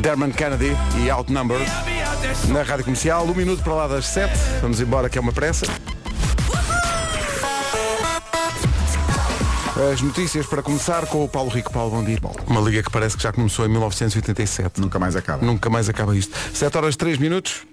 Derman Kennedy e Outnumbered na Rádio Comercial. Um minuto para lá das 7. Vamos embora que é uma pressa. As notícias para começar com o Paulo Rico. Paulo, bom dia. Uma liga que parece que já começou em 1987. Nunca mais acaba. Nunca mais acaba isto. 7 horas 3 minutos.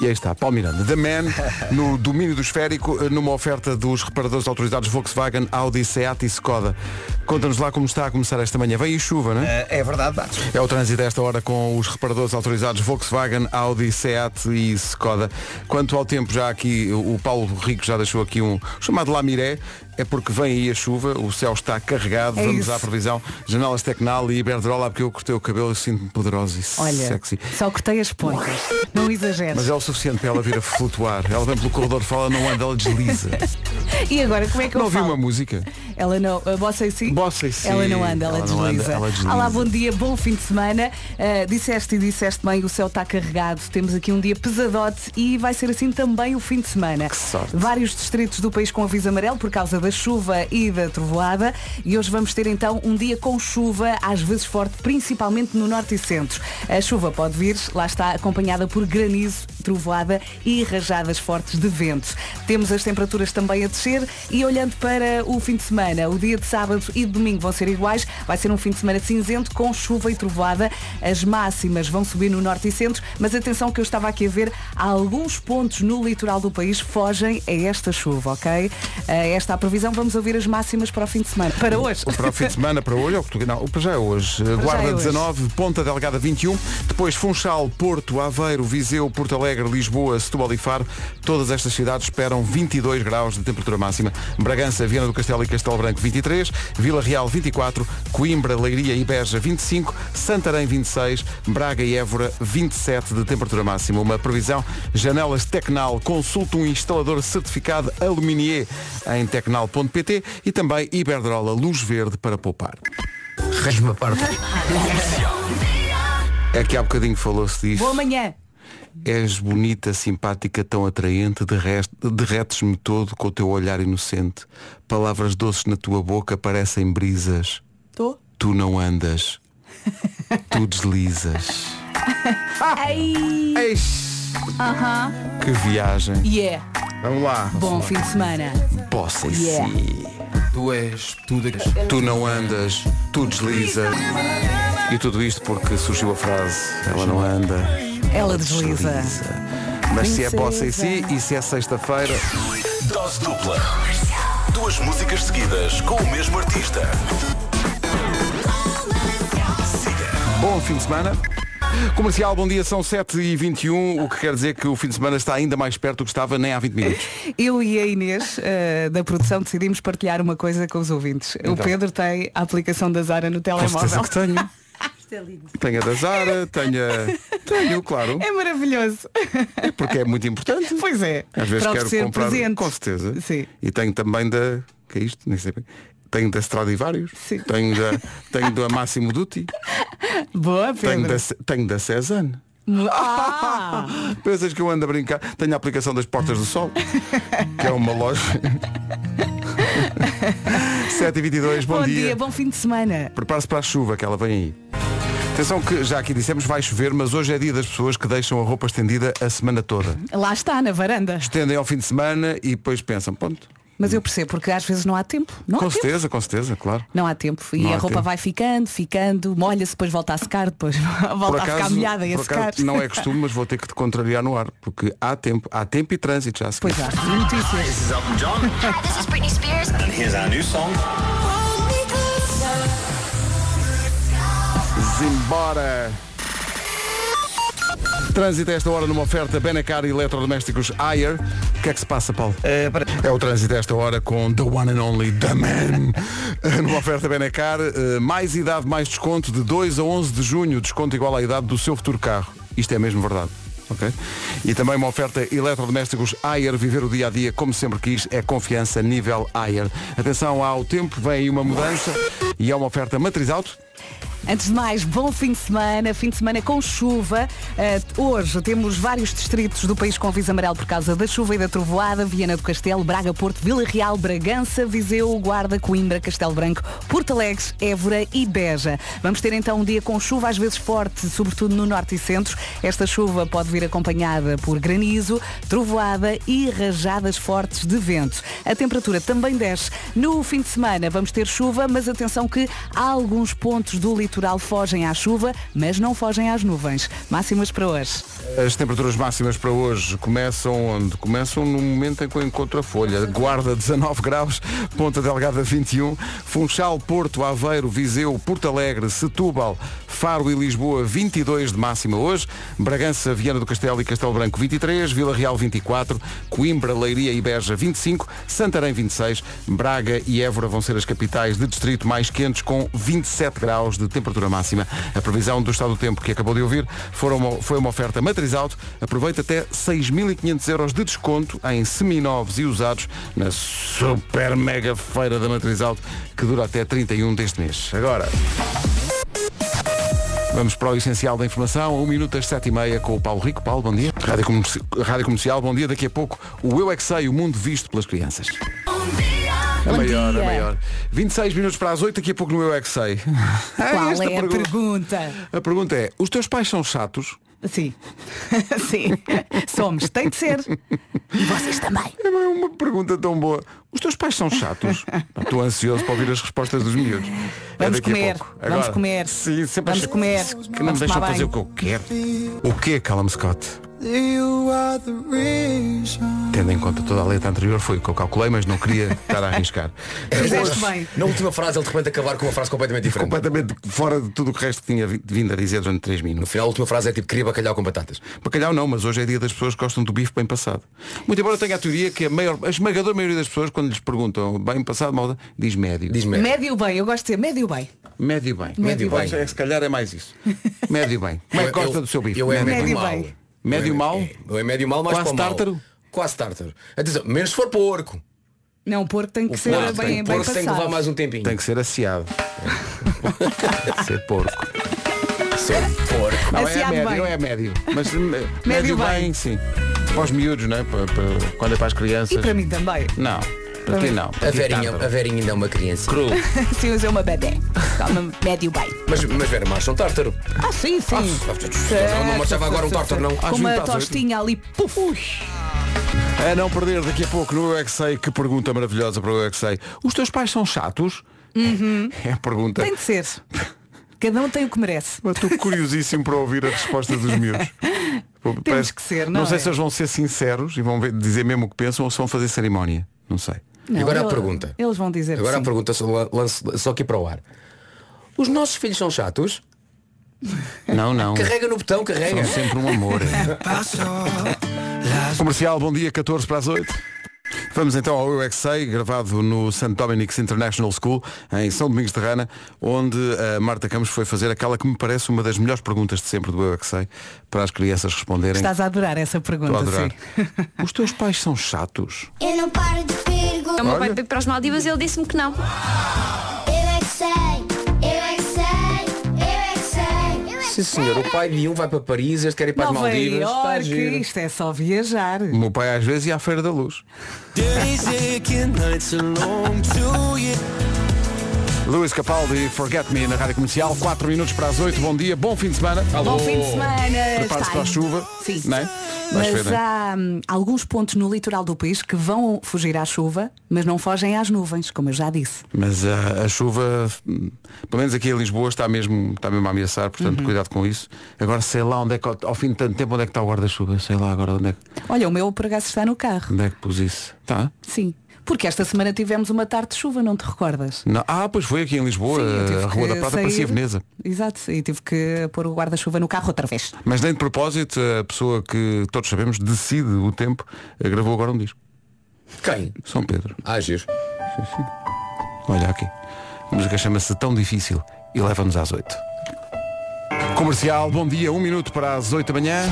E aí está, Paulo Miranda, The Man, no domínio do esférico, numa oferta dos reparadores autorizados Volkswagen, Audi, Seat e Skoda. Conta-nos lá como está a começar esta manhã. Vem aí chuva, não é? É verdade, Batos. É o trânsito desta hora com os reparadores autorizados Volkswagen, Audi, Seat e Skoda. Quanto ao tempo, já aqui, o Paulo Rico já deixou aqui um chamado Lamiré. É porque vem aí a chuva, o céu está carregado, É vamos isso. à previsão. Janelas Tecnal e Iberdrola, porque eu cortei o cabelo e sinto-me poderoso e Olha, sexy. só cortei as pontas. Não exageres. Mas é o suficiente para ela vir a flutuar. Ela vem pelo corredor fora, não anda, ela desliza. E agora, como é que eu Não ouvi falo? uma música? Ela não, a bossa em si? Bossa em si. Ela não anda, ela, Ela não anda, desliza. ela desliza. Olá, bom dia, bom fim de semana. Uh, disseste e disseste bem, o céu está carregado. Temos aqui um dia pesadote e vai ser assim também o fim de semana. Que sorte. Vários distritos do país com aviso amarelo por causa da chuva e da trovoada. E hoje vamos ter então um dia com chuva, às vezes forte, principalmente no norte e centro. A chuva pode vir, lá está, acompanhada por granizo, trovoada e rajadas fortes de vento. Temos as temperaturas também a descer e olhando para o fim de semana, o dia de sábado e de domingo vão ser iguais. Vai ser um fim de semana cinzento com chuva e trovoada. As máximas vão subir no norte e centro, mas atenção que eu estava aqui a ver, alguns pontos no litoral do país fogem a esta chuva, ok? Esta a previsão, vamos ouvir as máximas para o fim de semana. Para hoje. Para o fim de semana, para hoje, tu- não, para já é hoje. Guarda já é hoje. 19, Ponta Delgada 21, depois Funchal, Porto, Aveiro, Viseu, Porto Alegre, Lisboa, Setúbal e Faro. Todas estas cidades esperam 22 graus de temperatura máxima. Bragança, Viana do Castelo e Castelo Branco 23, Vila Real 24, Coimbra, Leiria e Beja 25, Santarém 26, Braga e Évora 27 de temperatura máxima. Uma previsão, janelas Tecnal, consulte um instalador certificado Aluminier em tecnal.pt e também Iberdrola Luz Verde para poupar. Rege-me a parte. É que há bocadinho falou-se disto. Boa manhã. És bonita, simpática, tão atraente, de resto, derretes-me todo com o teu olhar inocente. Palavras doces na tua boca parecem brisas. Estou? Tu não andas. tu deslizas. Ai! Eish, Que viagem. Yeah! Vamos lá. Bom fim de semana. Possa e Yeah. si. Tu és tudo. Tu não andas, tu deslizas. E tudo isto porque surgiu a frase, ela não anda. Ela desliza. Mas se é Princesa. possa e si e se é sexta-feira, Dose dupla. Duas músicas seguidas com o mesmo artista. Bom fim de semana. Comercial, bom dia, são 7h21, o que quer dizer que o fim de semana está ainda mais perto do que estava nem há 20 minutos. Eu e a Inês, eh, da produção, decidimos partilhar uma coisa com os ouvintes. O Então. Pedro tem a aplicação da Zara no telemóvel. que tenho. Tenho a da Zara, tenho a... Tenho, claro. É maravilhoso. Porque é muito importante. Pois é. Às vezes Para quero comprar. presente. Com certeza. Sim. E tenho também da. Que é isto? Nem sei bem. Tenho da Stradivarius. Sim. Tenho da, tenho da Máximo Dutti. Boa, Tenho Pedro. da, tenho da Cezanne. Ah, Pensas que eu ando a brincar? Tenho a aplicação das Portas do Sol, que é uma loja. 7h22, bom, bom dia. bom fim de semana. Prepare-se para a chuva que ela vem aí. Atenção que já aqui dissemos vai chover, mas hoje é dia das pessoas que deixam a roupa estendida a semana toda. Lá está, na varanda. Estendem ao fim de semana e depois pensam, pronto. Mas eu percebo, porque às vezes não há tempo. Não com há tempo. certeza, com certeza, claro. Não há tempo. E Não a roupa tempo. vai ficando, ficando, molha-se, depois volta a secar, depois volta a ficar acaso, molhada e a secar. acaso não é costume, mas vou ter que te contrariar no ar, porque há tempo, há tempo e trânsito já seguir. Pois há, notícias. This Trânsito a esta hora numa oferta Benacar Eletrodomésticos Ayer. O que é que se passa, Paulo? Eh, para- É o trânsito a esta hora com The One and Only The Man. Numa oferta Benacar, eh, mais idade, mais desconto de 2 a 11 de junho, desconto igual à idade do seu futuro carro. Isto é mesmo verdade. ok? E também uma oferta eletrodomésticos Ayer, viver o dia a dia como sempre quis, é confiança nível Ayer. Atenção ao tempo, vem aí uma mudança e é uma oferta matriz alto. Antes de mais, bom fim de semana, fim de semana com chuva. Uh, hoje temos vários distritos do país com aviso amarelo por causa da chuva e da trovoada. Viana do Castelo, Braga, Porto, Vila Real, Bragança, Viseu, Guarda, Coimbra, Castelo Branco, Porto Alegre, Évora e Beja. Vamos ter então um dia com chuva, às vezes forte, sobretudo no norte e centro. Esta chuva pode vir acompanhada por granizo, trovoada e rajadas fortes de vento. A temperatura também desce. No fim de semana vamos ter chuva, mas atenção que há alguns pontos do litoral fogem à chuva, mas não fogem às nuvens. Máximas para hoje. As temperaturas máximas para hoje começam onde? Começam no momento em que eu encontro a folha. Guarda 19 graus, Ponta Delgada 21, Funchal, Porto, Aveiro, Viseu, Porto Alegre, Setúbal, Faro e Lisboa 22 de máxima hoje, Bragança, Viana do Castelo e Castelo Branco 23, Vila Real 24, Coimbra, Leiria e Beja 25, Santarém 26, Braga e Évora vão ser as capitais de distrito mais quentes com 27 graus de temperatura máxima. A previsão do estado do tempo que acabou de ouvir uma, foi uma oferta matriz alto. Aproveita até 6.500 euros de desconto em seminovos e usados na super mega feira da matriz alto que dura até 31 deste mês. Agora. Vamos para o essencial da informação, 1 minuto às 7 e meia com o Paulo Rico. Paulo, bom dia. Rádio, Comerci Rádio Comercial, bom dia. Daqui a pouco o Eu É Que Sei, o mundo visto pelas crianças. A Bom maior, dia. a maior. 26 minutos para as 8, daqui a pouco no Eu É Que Sei. Qual Esta é a pergunta- pergunta? A pergunta é, os teus pais são chatos? Sim. Sim. Somos. Tem de ser. E vocês também. É uma pergunta tão boa. Os teus pais são chatos? Estou ansioso para ouvir as respostas dos miúdos. É Vamos a comer, pouco. vamos comer. Sim, sempre Vamos comer, Que não me deixam fazer o que eu quero. O que, Callum Scott? Tendo em conta toda a letra anterior, foi o que eu calculei, mas não queria estar a arriscar. Fizeste bem. Na última frase ele de repente acabar com uma frase completamente diferente. Completamente fora de tudo o resto que tinha vi- vindo a dizer durante 3 No minutos. final a última frase é tipo queria bacalhau com batatas. Bacalhau não, mas hoje é dia das pessoas que gostam do bife bem passado. Muito embora eu tenha a teoria que a, maior, a esmagadora maioria das pessoas, quando lhes perguntam bem passado, malda, diz médio. Diz médio. Médio bem, eu gosto de dizer médio bem. Médio bem. Médio bem. Mas é, se calhar é mais isso. Médio bem. Como é que gosta eu- do seu bife? Eu é médio, médio, Médio mal. Médio é- mal? é- é médio mal, mais Quase para o mal. tártaro? Quase tártaro. Atenção, menos se for porco. Não, o porco tem que O ser porco bem, tem, bem porco passado. tem que levar mais um tempinho. Tem que ser que ser porco. Sou porco. Não, é médio, bem. não é médio. Mas eh, médio, bem. bem. sim. Para os miúdos, não é? Para, para- quando é para as crianças. E para mim também. Não. Para ti não. Para A Verinha, a Verinha ainda é uma criança. Cru. Sim, eu sou uma bebê. Calma, médio bem. Mas, mas Vera, mas são tártaro. Ah, sim, sim. Não, não marchava agora um tártaro, não. Às Com uma 20 às oito. tostinha ali. Puf. A não perder daqui a pouco no Eu é que pergunta maravilhosa para o Eu é. Os teus pais são chatos? É a pergunta. Tem de ser. Cada um tem o que merece. Mas estou curiosíssimo para ouvir a resposta dos miúdos. Pô, parece- que ser, não sei é? se eles vão ser sinceros e vão dizer mesmo o que pensam ou se vão fazer cerimónia. Não sei. Não, agora a pergunta. Eles vão dizer Agora a pergunta só, lanço só aqui para o ar. Os nossos filhos são chatos? Não, não. Carrega no botão, carrega. São sempre um amor. Comercial, bom dia, 14 para as 8. Vamos então ao Eu é gravado no St. Dominic's International School, em São Domingos de Rana, onde a Marta Campos foi fazer aquela que me parece uma das melhores perguntas de sempre do Eu é para as crianças responderem. Estás a adorar essa Estou pergunta, a adorar. sim. Os teus pais são chatos? Eu não paro de perguntar. O meu pai para as Maldivas e ele disse-me que não. Eu é que sei, eu é que sei, eu é que sei. Eu é que Sim senhor, o pai de um vai para Paris, este quer ir para as Nova Maldivas. Está Iorque, giro. isto é só viajar. O meu pai às vezes ia à Feira da Luz. Luís Capaldi, Forget Me na Rádio Comercial, 4 minutos para as 8, bom dia, bom fim de semana. Bom fim de semana. Prepare-se para a chuva. Sim. Não é? Vais Mas ver, não é? há hum, alguns pontos no litoral do país que vão fugir à chuva, mas não fogem às nuvens, como eu já disse. Mas a, a chuva, hum, pelo menos aqui em Lisboa, está mesmo, está mesmo a ameaçar, Uhum. portanto cuidado com isso. Agora sei lá onde é que, ao, fim de tanto tempo, onde é que está o guarda-chuva? Sei lá agora onde é, que- Olha, o meu por acaso está no carro. onde é que pus isso. Tá? Sim. Porque esta semana tivemos uma tarde de chuva, não te recordas? Não. Ah, pois foi aqui em Lisboa, Sim, a Rua da Prata sair. parecia Veneza. Exato, e tive que pôr o guarda-chuva no carro outra vez. Mas nem de propósito, a pessoa que todos sabemos decide o tempo, eh, gravou agora um disco. Quem? São Pedro. Ah, giro. Olha aqui. A música chama-se Tão Difícil e leva-nos às 8. Comercial, bom dia, um minuto para as 8 da manhã.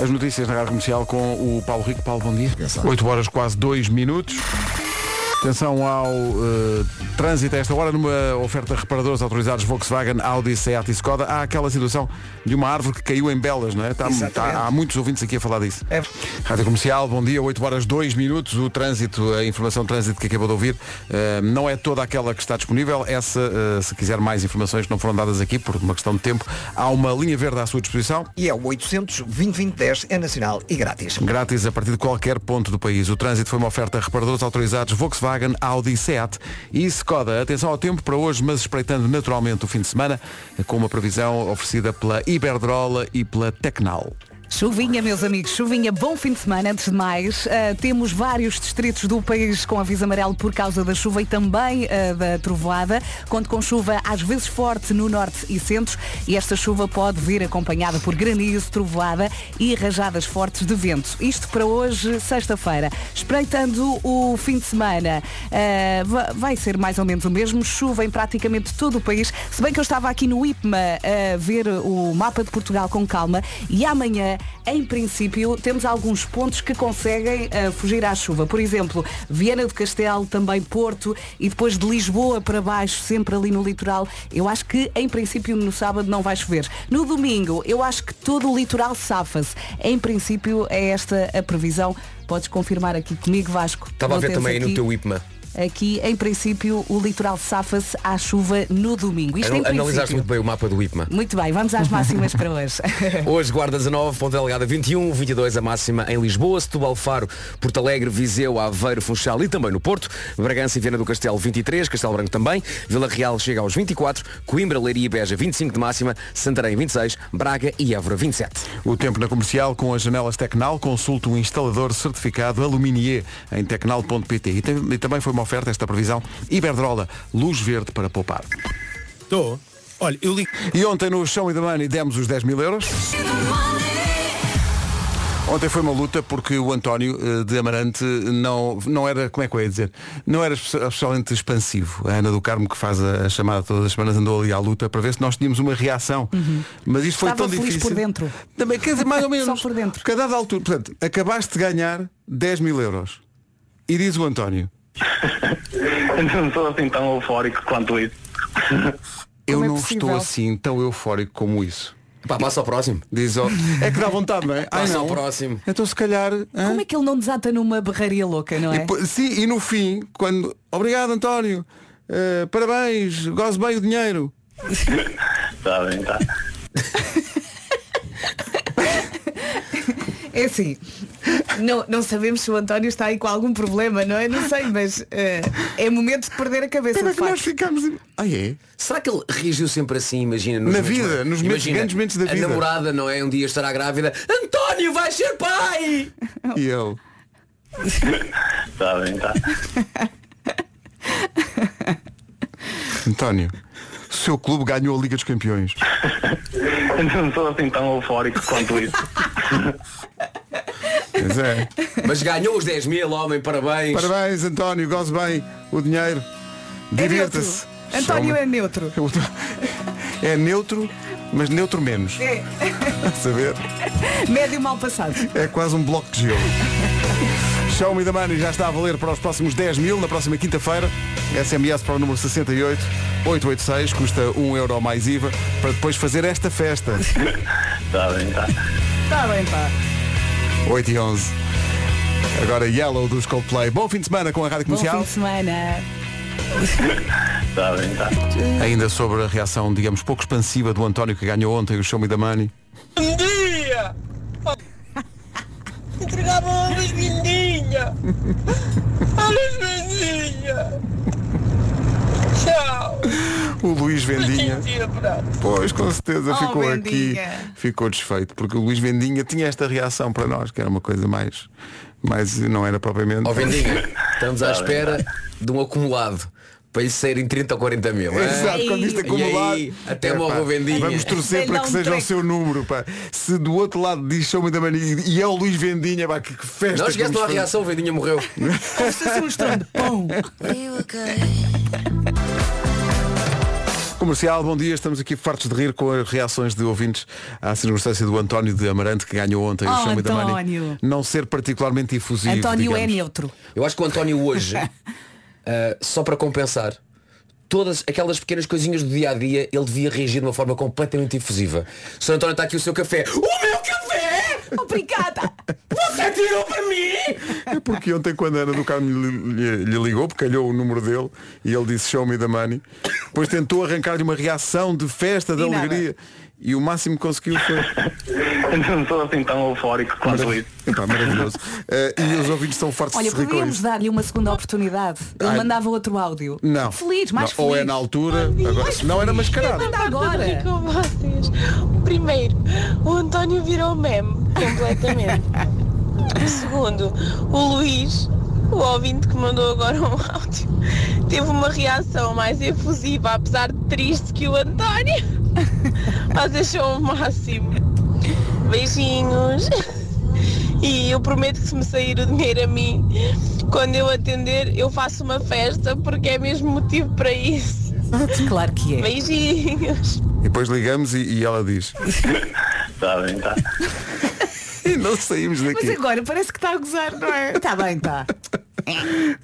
As notícias na Rádio Comercial com o Paulo Rico. Paulo, bom dia. 8 horas quase 2 minutos. Atenção ao eh, trânsito a esta hora numa oferta de reparadores autorizados Volkswagen, Audi, Seat e Skoda. Há aquela situação de uma árvore que caiu em Belas, não é? Está- está- há muitos ouvintes aqui a falar disso. É. Rádio Comercial, bom dia, 8 horas 2 minutos. O trânsito, a informação de trânsito que acabou de ouvir, eh, não é toda aquela que está disponível. Essa, eh, se quiser mais informações que não foram dadas aqui por uma questão de tempo, há uma linha verde à sua disposição. E é o 800 2010 é nacional e grátis. Grátis a partir de qualquer ponto do país. O trânsito foi uma oferta a reparadores autorizados Volkswagen, Audi, Seat e Skoda. Atenção ao tempo para hoje, mas espreitando naturalmente o fim de semana, com uma previsão oferecida pela Iberdrola e pela Tecnal. Chuvinha, meus amigos, chuvinha, bom fim de semana. Antes de mais, ah, temos vários distritos do país com aviso amarelo por causa da chuva e também ah, da trovoada. Conto com chuva às vezes forte no norte e centro e esta chuva pode vir acompanhada por granizo, trovoada e rajadas fortes de vento. Isto para hoje, sexta-feira. Espreitando o fim de semana, va- vai ser mais ou menos o mesmo. Chuva em praticamente todo o país. Se bem que eu estava aqui no IPMA a ver o mapa de Portugal com calma e amanhã, em princípio, temos alguns pontos que conseguem ah, fugir à chuva. Por exemplo, Viana do Castelo, também Porto e depois de Lisboa para baixo, sempre ali no litoral. Eu acho que, em princípio, no sábado não vai chover. No domingo, eu acho que todo o litoral safa-se. Em princípio, é esta a previsão. Podes confirmar aqui comigo, Vasco. Estava a ver também aí no aqui? teu IPMA. Aqui, em princípio, o litoral safa-se à chuva no domingo. Isto em Anal- Analisaste muito bem o mapa do IPMA. Muito bem, vamos às máximas para hoje. Hoje Guarda 19, Ponta Delgada 21, 22 a máxima em Lisboa, Setúbal Faro, Porto Alegre, Viseu, Aveiro, Funchal e também no Porto, Bragança e Viana do Castelo 23, Castelo Branco também, Vila Real chega aos 24, Coimbra, Leiria e Beja 25 de máxima, Santarém 26, Braga e Évora 27. O tempo na comercial com as janelas Tecnal, consulte o instalador certificado Aluminier em tecnal.pt. E, e também foi uma oferta esta previsão Iberdrola, luz verde para poupar. Estou. Olha, eu ligo. E ontem no Show Me the Money demos os 10 mil euros. Ontem foi uma luta porque o António eh, de Amarante não, não era, como é que eu ia dizer, não era espe- especialmente expansivo. A Ana do Carmo, que faz a, chamada todas as semanas, andou ali à luta para ver se nós tínhamos uma reação. Mas isto foi Uhum. Estava tão feliz difícil. por dentro. Também, quer dizer, mais ou menos. Só por dentro. Porque a dada altura, portanto, acabaste de ganhar 10 mil euros. E diz o António, não sou assim tão eufórico quanto isso. eu Como é não possível? estou assim tão eufórico como isso. Pá, passa ao próximo. Diz, ó, é que dá vontade, não é? Ai, Passa não. ao próximo. Então se calhar. hã? Como é que ele não desata numa berraria louca, não E é? po- sim, e no fim, quando. Obrigado António, eh, parabéns, goze bem o dinheiro. Está bem, tá. É assim, não, não sabemos se o António está aí com algum problema, não é? Não sei, mas eh, é momento de perder a cabeça, Como é de que nós facto. ficamos. Ah, é? Será que ele reagiu sempre assim, imagina? Na momentos vida, mais- nos momentos- imagina, grandes momentos da vida. A namorada, não é? Um dia estará grávida. António, vai ser pai! E ele. Está bem, tá. António, o seu clube ganhou a Liga dos Campeões. não sou assim tão eufórico quanto isso. Pois é. Mas ganhou os 10 mil, homem, parabéns. Parabéns, António, goze bem o dinheiro. É Divirta-se. neutro. António Chama- é neutro. É neutro, mas neutro menos. É A saber? médio mal passado. É quase um bloco de gelo. Show Me the Money já está a valer para os próximos 10 mil na próxima quinta-feira. SMS para o número 68 886, custa 1 euro mais IVA, para depois fazer esta festa. Está bem, tá. Está bem, pá. 8 e 11. Agora Yellow dos Coldplay. Bom fim de semana com a Rádio Bom Comercial. fim de semana. Está bem, tá. Ainda sobre a reação, digamos, pouco expansiva do António que ganhou ontem o Show Me the Money. Um dia! Entregava a Luís Vindinha! A Luís Vindinha! Tchau! O Luís Vendinha. Pois, com certeza, Oh, ficou Vendinha. aqui, ficou desfeito, porque o Luís Vendinha tinha esta reação para nós, que era uma coisa mais, mais não era propriamente. Ó Vendinha, estamos à espera de um acumulado para lhe sair em 30 ou 40 mil. é? Exato, quando isto acumular. aí, até É, morre pá, o Vendinha. Vamos torcer para que seja o seu número. Pá. Se do outro lado diz Show the Money e é o Luís Vendinha, pá, que, que festa. Não vamos lá a reação, o Vendinha morreu. Ouve-se assim um estrondo. Pum. Comercial, bom dia. Estamos aqui fartos de rir com as reações de ouvintes à circunstância do António de Amarante que ganhou ontem Oh, o Show Me the Money. António. Não ser particularmente efusivo. António é digamos. neutro. Eu acho que o António hoje, ah, só para compensar, todas aquelas pequenas coisinhas do dia a dia, ele devia reagir de uma forma completamente efusiva. Sr. António está aqui o seu café. O meu café! Obrigada! Você tirou para mim! É porque ontem quando a Ana do Carmo lhe, lhe- lhe ligou, porque calhou o número dele e ele disse show me the money, depois tentou arrancar-lhe uma reação de festa, de E nada. E o máximo que conseguiu foi. Não sou assim tão eufórico quanto isso. Epá, maravilhoso. Eh, e os ouvintes estão fartos Olha, de dar-lhe uma segunda oportunidade. Ele Ai. mandava outro áudio. Não. Feliz, mais Não, Ou feliz. é na altura, agora, se não era mascarado. Manda agora. com vocês. Primeiro, o António virou meme completamente. Segundo, o Luís, o ouvinte que mandou agora um áudio, teve uma reação mais efusiva, apesar de triste que o António. Mas achou o máximo. Beijinhos. E eu prometo que se me sair o dinheiro a mim, quando eu atender, eu faço uma festa, porque é mesmo motivo para isso. Claro que é. Beijinhos. E depois ligamos e, e ela diz. Está bem, tá. E não saímos Mas daqui. agora parece que está a gozar, não é? Está bem, está.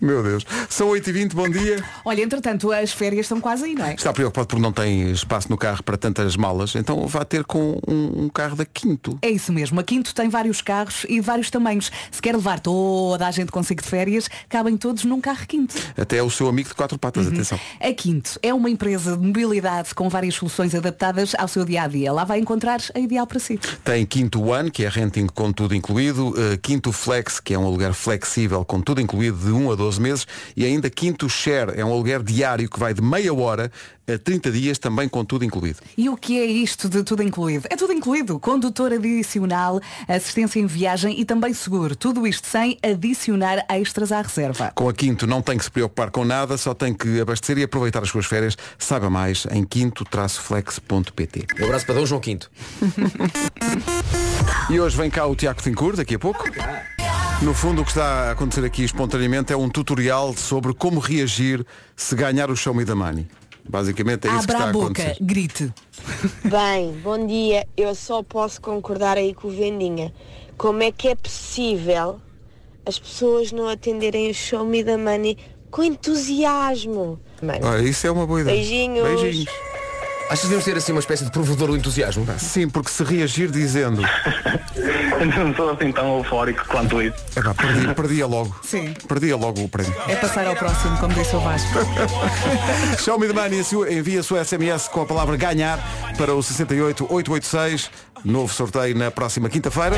Meu Deus. São 8h20, bom dia. Olha, entretanto, as férias estão quase aí, não é? Está preocupado porque não tem espaço no carro para tantas malas, então vá ter com um, um carro da Quinto. É isso mesmo. A Quinto tem vários carros e vários tamanhos. Se quer levar toda a gente consigo de férias, cabem todos num carro Quinto. Até o seu amigo de quatro patas, atenção. A Quinto é uma empresa de mobilidade com várias soluções adaptadas ao seu dia a dia. Lá vai encontrar a ideal para si. Tem Quinto One, que é renting com tudo incluído, eh, Quinto Flex, que é um aluguer flexível com tudo incluído de 1 a 12 meses, e ainda Quinto Share, é um aluguer diário que vai de meia hora a 30 dias, também com tudo incluído. E o que é isto de tudo incluído? É tudo incluído. Condutor adicional, assistência em viagem e também seguro. Tudo isto sem adicionar extras à reserva. Com a Quinto não tem que se preocupar com nada, só tem que abastecer e aproveitar as suas férias. Saiba mais em quinto-flex.pt. Um abraço para Dom João Quinto. E hoje vem cá o Tiago Tincourt, daqui a pouco. No fundo, o que está a acontecer aqui espontaneamente é um tutorial sobre como reagir se ganhar o Show Me the Money. Basicamente é isso que está a a boca, acontecer. grite. Bem, bom dia. Eu só posso concordar aí com o Vendinha. Como é que é possível as pessoas não atenderem o show me da money com entusiasmo? Olha, isso é uma boa ideia. Beijinhos. Beijinhos. Achas que devemos ter assim uma espécie de provedor do entusiasmo? Sim, porque se reagir dizendo não sou assim tão eufórico quanto isso. Epá, perdi, perdia logo. Sim. Perdia logo o prémio. É passar ao próximo, como disse o Vasco. Show Me the Money envia a sua SMS com a palavra ganhar para o 68886. Novo sorteio na próxima quinta-feira.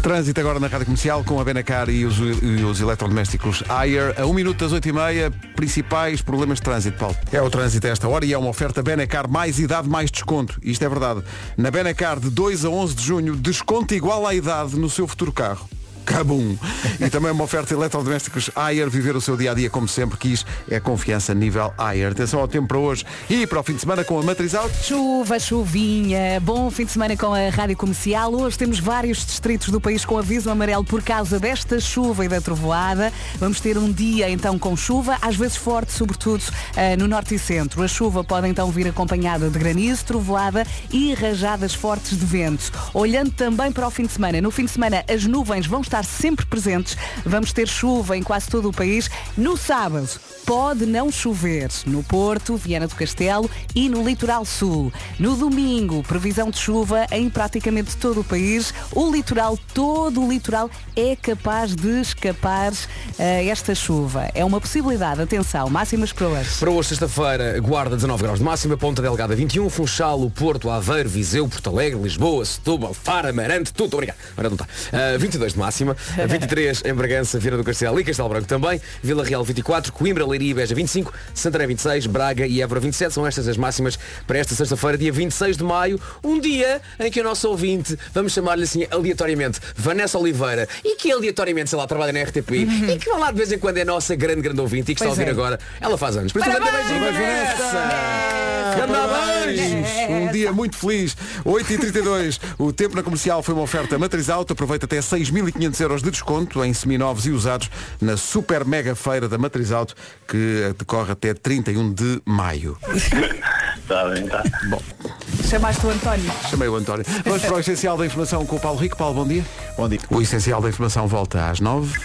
Trânsito agora na Rádio Comercial com a Benacar e os, e os eletrodomésticos Ayer. A 1 minuto das 8 e meia, principais problemas de trânsito, Paulo. É o trânsito a esta hora e é uma oferta Benacar mais idade, mais desconto. Isto é verdade. Na Benacar, de 2 a 11 de junho, desconto igual à idade no seu futuro carro. Cabum! E também uma oferta de eletrodomésticos Ayer, viver o seu dia-a-dia como sempre quis, é confiança nível Ayer. Atenção ao tempo para hoje e para o fim de semana com a Matriz Alto. Chuva, chuvinha, bom fim de semana com a Rádio Comercial. Hoje temos vários distritos do país com aviso amarelo por causa desta chuva e da trovoada. Vamos ter um dia então com chuva, às vezes forte, sobretudo eh, no norte e centro. A chuva pode então vir acompanhada de granizo, trovoada e rajadas fortes de vento. Olhando também para o fim de semana, no fim de semana as nuvens vão estar sempre presentes. Vamos ter chuva em quase todo o país. No sábado pode não chover no Porto, Viana do Castelo e no litoral sul. No domingo, previsão de chuva em praticamente todo o país. O litoral, todo o litoral é capaz de escapar a esta chuva. É uma possibilidade. Atenção, máximas para hoje. Para hoje, sexta-feira, Guarda 19 graus de máxima, Ponta Delgada 21, Funchal, Porto, Aveiro, Viseu, Porto Alegre, Lisboa, Setúbal, Faro, Amarante, tudo, obrigado. Não está. Ah, 22 de máxima, 23 em Bragança, Viana do Castelo e Castelo Branco também, Vila Real 24, Coimbra, Leiria e Beja 25, Santarém 26, Braga e Évora 27, são estas as máximas para esta sexta-feira, dia 26 de maio, um dia em que o nosso ouvinte, vamos chamar-lhe assim aleatoriamente, Vanessa Oliveira, e que aleatoriamente, sei lá, trabalha na RTP, e que vai lá de vez em quando é a nossa grande, grande ouvinte e que está a Pois ouvir é. agora, ela faz anos. Por isso, beijinho, Vanessa! Um dia muito feliz. 8h32. O tempo na comercial foi uma oferta matriz alta. Aproveita até 6.500 500 euros de desconto em seminovos e usados na Super Mega Feira da Matriz Auto que decorre até 31 de maio. Está bem, está. Bom, Chamaste o António. chamei o António. Vamos para o Essencial da Informação com o Paulo Rico. Paulo, bom dia. Bom dia. O Essencial da Informação volta às 9.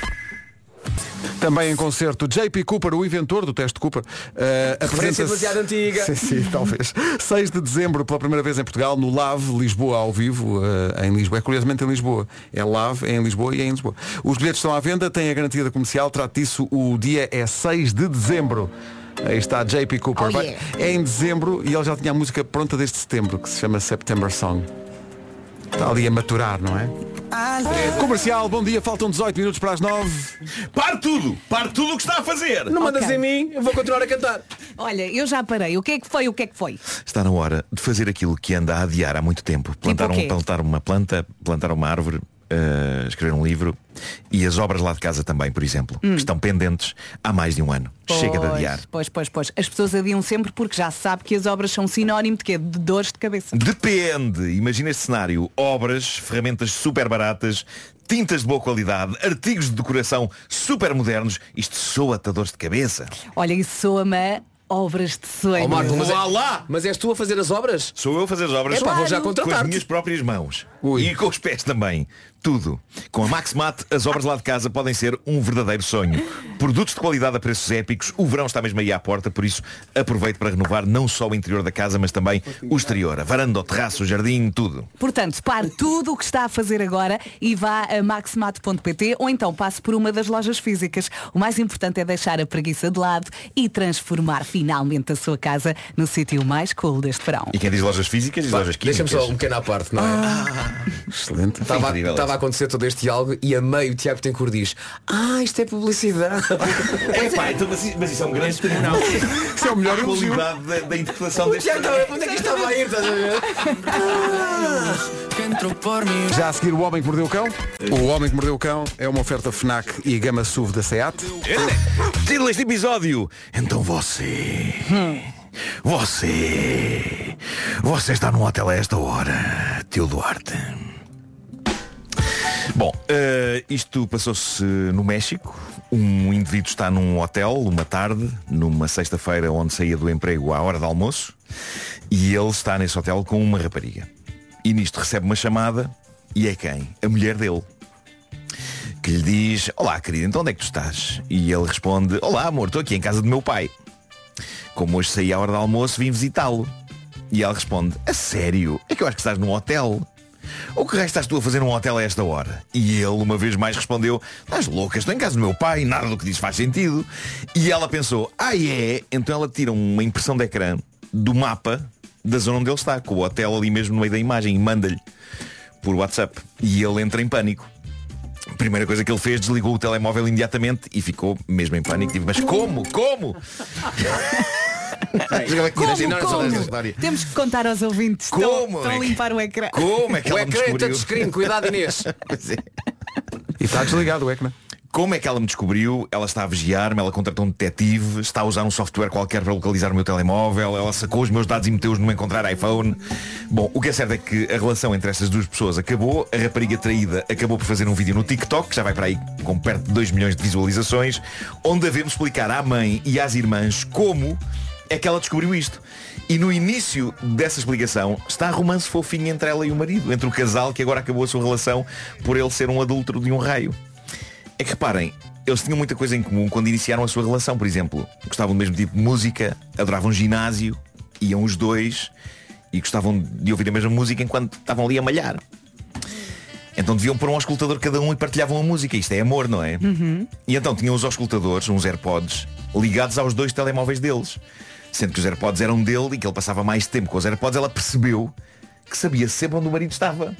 Também em concerto, JP Cooper, o inventor do teste Cooper. Uh, Referência demasiado antiga. Sim, sim, talvez. 6 de dezembro, pela primeira vez em Portugal, no LAV, Lisboa ao vivo, uh, em Lisboa. É curiosamente em Lisboa. É LAV, é em Lisboa e é em Lisboa. Os bilhetes estão à venda, têm a garantia da comercial. Trate disso, o dia é 6 de dezembro. Aí está JP Cooper. Oh, yeah. É em dezembro e ele já tinha a música pronta desde setembro, que se chama September Song. Está ali a maturar, não é? Comercial, bom dia, faltam 18 minutos para as 9. Pare tudo! Pare tudo o que está a fazer! Não mandas Ok. em mim, eu vou continuar a cantar. Olha, eu já parei. O que é que foi? O que é que foi? Está na hora de fazer aquilo que anda a adiar há muito tempo. Plantar, o quê? um, plantar uma planta, plantar uma árvore, eh, escrever um livro e as obras lá de casa também, por exemplo, que estão pendentes há mais de um ano. Chega de Pois, adiar. Pois, pois, pois. As pessoas adiam sempre porque já se sabe que as obras são sinónimo de quê? De dores de cabeça. Depende. Imagina este cenário. Obras, ferramentas super baratas, tintas de boa qualidade, artigos de decoração super modernos. Isto soa-te a dores de cabeça. Olha, isso soa-me a obras de sonho. Ó Marco, mas, é, lá! mas és tu a fazer as obras? Sou eu a fazer as obras Epá, vou já com as minhas próprias mãos. Ui. E com os pés também. Tudo. Com a Maxmat, as obras lá de casa podem ser um verdadeiro sonho. Produtos de qualidade a preços épicos. O verão está mesmo aí à porta, por isso aproveite para renovar não só o interior da casa, mas também o exterior. A varanda, o terraço, o jardim, tudo. Portanto, pare tudo o que está a fazer agora e vá a maximato.pt ou então passe por uma das lojas físicas. O mais importante é deixar a preguiça de lado e transformar finalmente a sua casa no sítio mais cool deste verão. E quem diz lojas físicas diz lojas químicas. Deixa-me só um pequeno à parte, não é? Excelente. Estava, incrível estava a acontecer todo este diálogo e a meio o Tiago Tencourt diz Ah, isto é publicidade É, pá, então, mas, isso- mas isso é um grande não. Isso é o melhor A qualidade da, da interpretação deste Tiago, onde é que isto estava a ir? Estás a ver? Já a seguir o Homem que Mordeu o Cão. O Homem que Mordeu o Cão é uma oferta FNAC e Gama SUV da SEAT. Título deste episódio. Então você. Você. Você está num hotel a esta hora, tio Duarte. Bom, eh, isto passou-se no México. Um indivíduo está num hotel, uma tarde, numa sexta-feira onde saía do emprego à hora de almoço, e ele está nesse hotel com uma rapariga. E nisto recebe uma chamada, e é quem? A mulher dele que lhe diz Olá querido, então onde é que tu estás? E ele responde Olá amor, estou aqui em casa do meu pai Como hoje saí à hora do almoço vim visitá-lo E ela responde A sério? É que eu acho que estás num hotel O que estás tu a fazer num hotel a esta hora? E ele uma vez mais respondeu Estás louca, estou em casa do meu pai Nada do que diz faz sentido E ela pensou Ah é? Então ela tira uma impressão de ecrã Do mapa da zona onde ele está Com o hotel ali mesmo no meio da imagem E manda-lhe por WhatsApp E ele entra em pânico a primeira coisa que ele fez, desligou o telemóvel imediatamente e ficou mesmo em pânico. Tipo, mas como? Como? Como, como? Temos que contar aos ouvintes. Estão- Como? Estão, a limpar o ecrã. Como é que O ela me ecrã é descobriu? touchscreen, cuidado Inês é. E está desligado o ecrã. Como é que ela me descobriu? Ela está a vigiar-me, ela contratou um detetive, está a usar um software qualquer para localizar o meu telemóvel, ela sacou os meus dados e meteu-os no encontrar iPhone. Bom, o que é certo é que a relação entre estas duas pessoas acabou, a rapariga traída acabou por fazer um vídeo no TikTok, que já vai para aí com perto de 2 milhões de visualizações, onde devemos explicar à mãe e às irmãs como é que ela descobriu isto. E no início dessa explicação está a romance fofinho entre ela e o marido, entre o casal que agora acabou a sua relação por ele ser um adúltero de um raio. É que reparem, eles tinham muita coisa em comum quando iniciaram a sua relação, por exemplo. Gostavam do mesmo tipo de música, adoravam ginásio, iam os dois e gostavam de ouvir a mesma música enquanto estavam ali a malhar. Então deviam pôr um auscultador cada um e partilhavam a música. Isto é amor, não é? E então tinham os auscultadores, uns AirPods, ligados aos dois telemóveis deles. Sendo que os AirPods eram dele e que ele passava mais tempo com os AirPods, ela percebeu que sabia sempre onde o marido estava.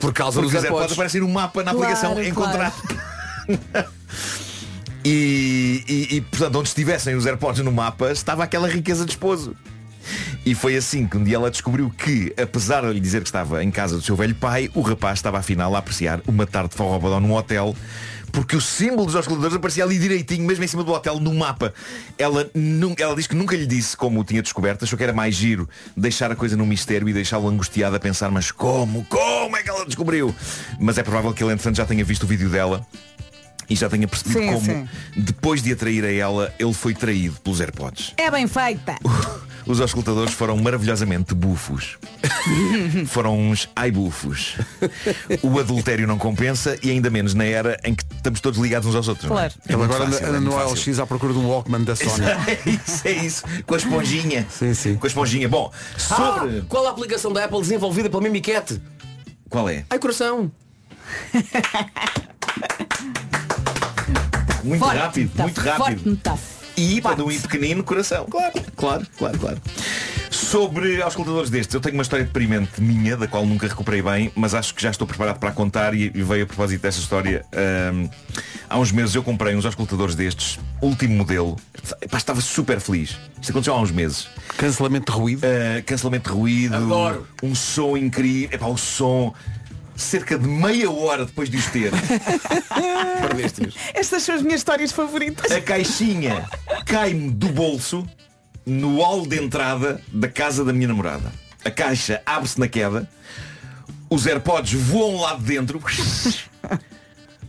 Por causa Porque dos os AirPods AirPods aparecem no mapa na Claro, aplicação claro. encontrar. e, e, e, portanto, onde estivessem os AirPods no mapa, estava aquela riqueza de esposo. E foi assim que um dia ela descobriu que, apesar de lhe dizer que estava em casa do seu velho pai, o rapaz estava afinal a apreciar uma tarde de forrobodó num hotel porque o símbolo dos auscultadores aparecia ali direitinho, mesmo em cima do hotel, no mapa. Ela, nunca, ela diz que nunca lhe disse como o tinha descoberto, achou que era mais giro deixar a coisa no mistério e deixá-lo angustiado a pensar, mas como? Como é que ela descobriu? Mas é provável que ele, entretanto, já tenha visto o vídeo dela e já tenha percebido Sim, como, sim. depois de atrair a ela, ele foi traído pelos AirPods. É bem feita. Os auscultadores foram maravilhosamente bufos. foram uns ai bufos. O adultério não compensa e ainda menos na era em que estamos todos ligados uns aos outros. é? Claro. É Ele agora fácil, anda é no. LX à procura de um Walkman da Sony. É isso, é isso. Com a esponjinha. Sim, sim. Com a esponjinha. Bom, sobre. Ah, qual a aplicação da Apple desenvolvida pela Mimiquete? Qual é? Ai coração. Muito Forte, rápido, muito Forte, rápido. tough. E para um I pequenino, coração. Claro, claro, claro, claro. Sobre auscultadores destes, eu tenho uma história deprimente minha, da qual nunca recuperei bem, mas acho que já estou preparado para a contar e e veio a propósito dessa história. Ahm, há uns meses eu comprei uns auscultadores destes, último modelo. Epá, estava super feliz. Isto aconteceu há uns meses. Cancelamento de ruído. Uh, cancelamento de ruído, Adoro. um som incrível, Epá, o som cerca de meia hora depois de os ter, Perdeste-os. Estas são as minhas histórias favoritas. a caixinha cai-me do bolso no hall de entrada da casa da minha namorada. A caixa abre-se na queda, os AirPods voam lá de dentro.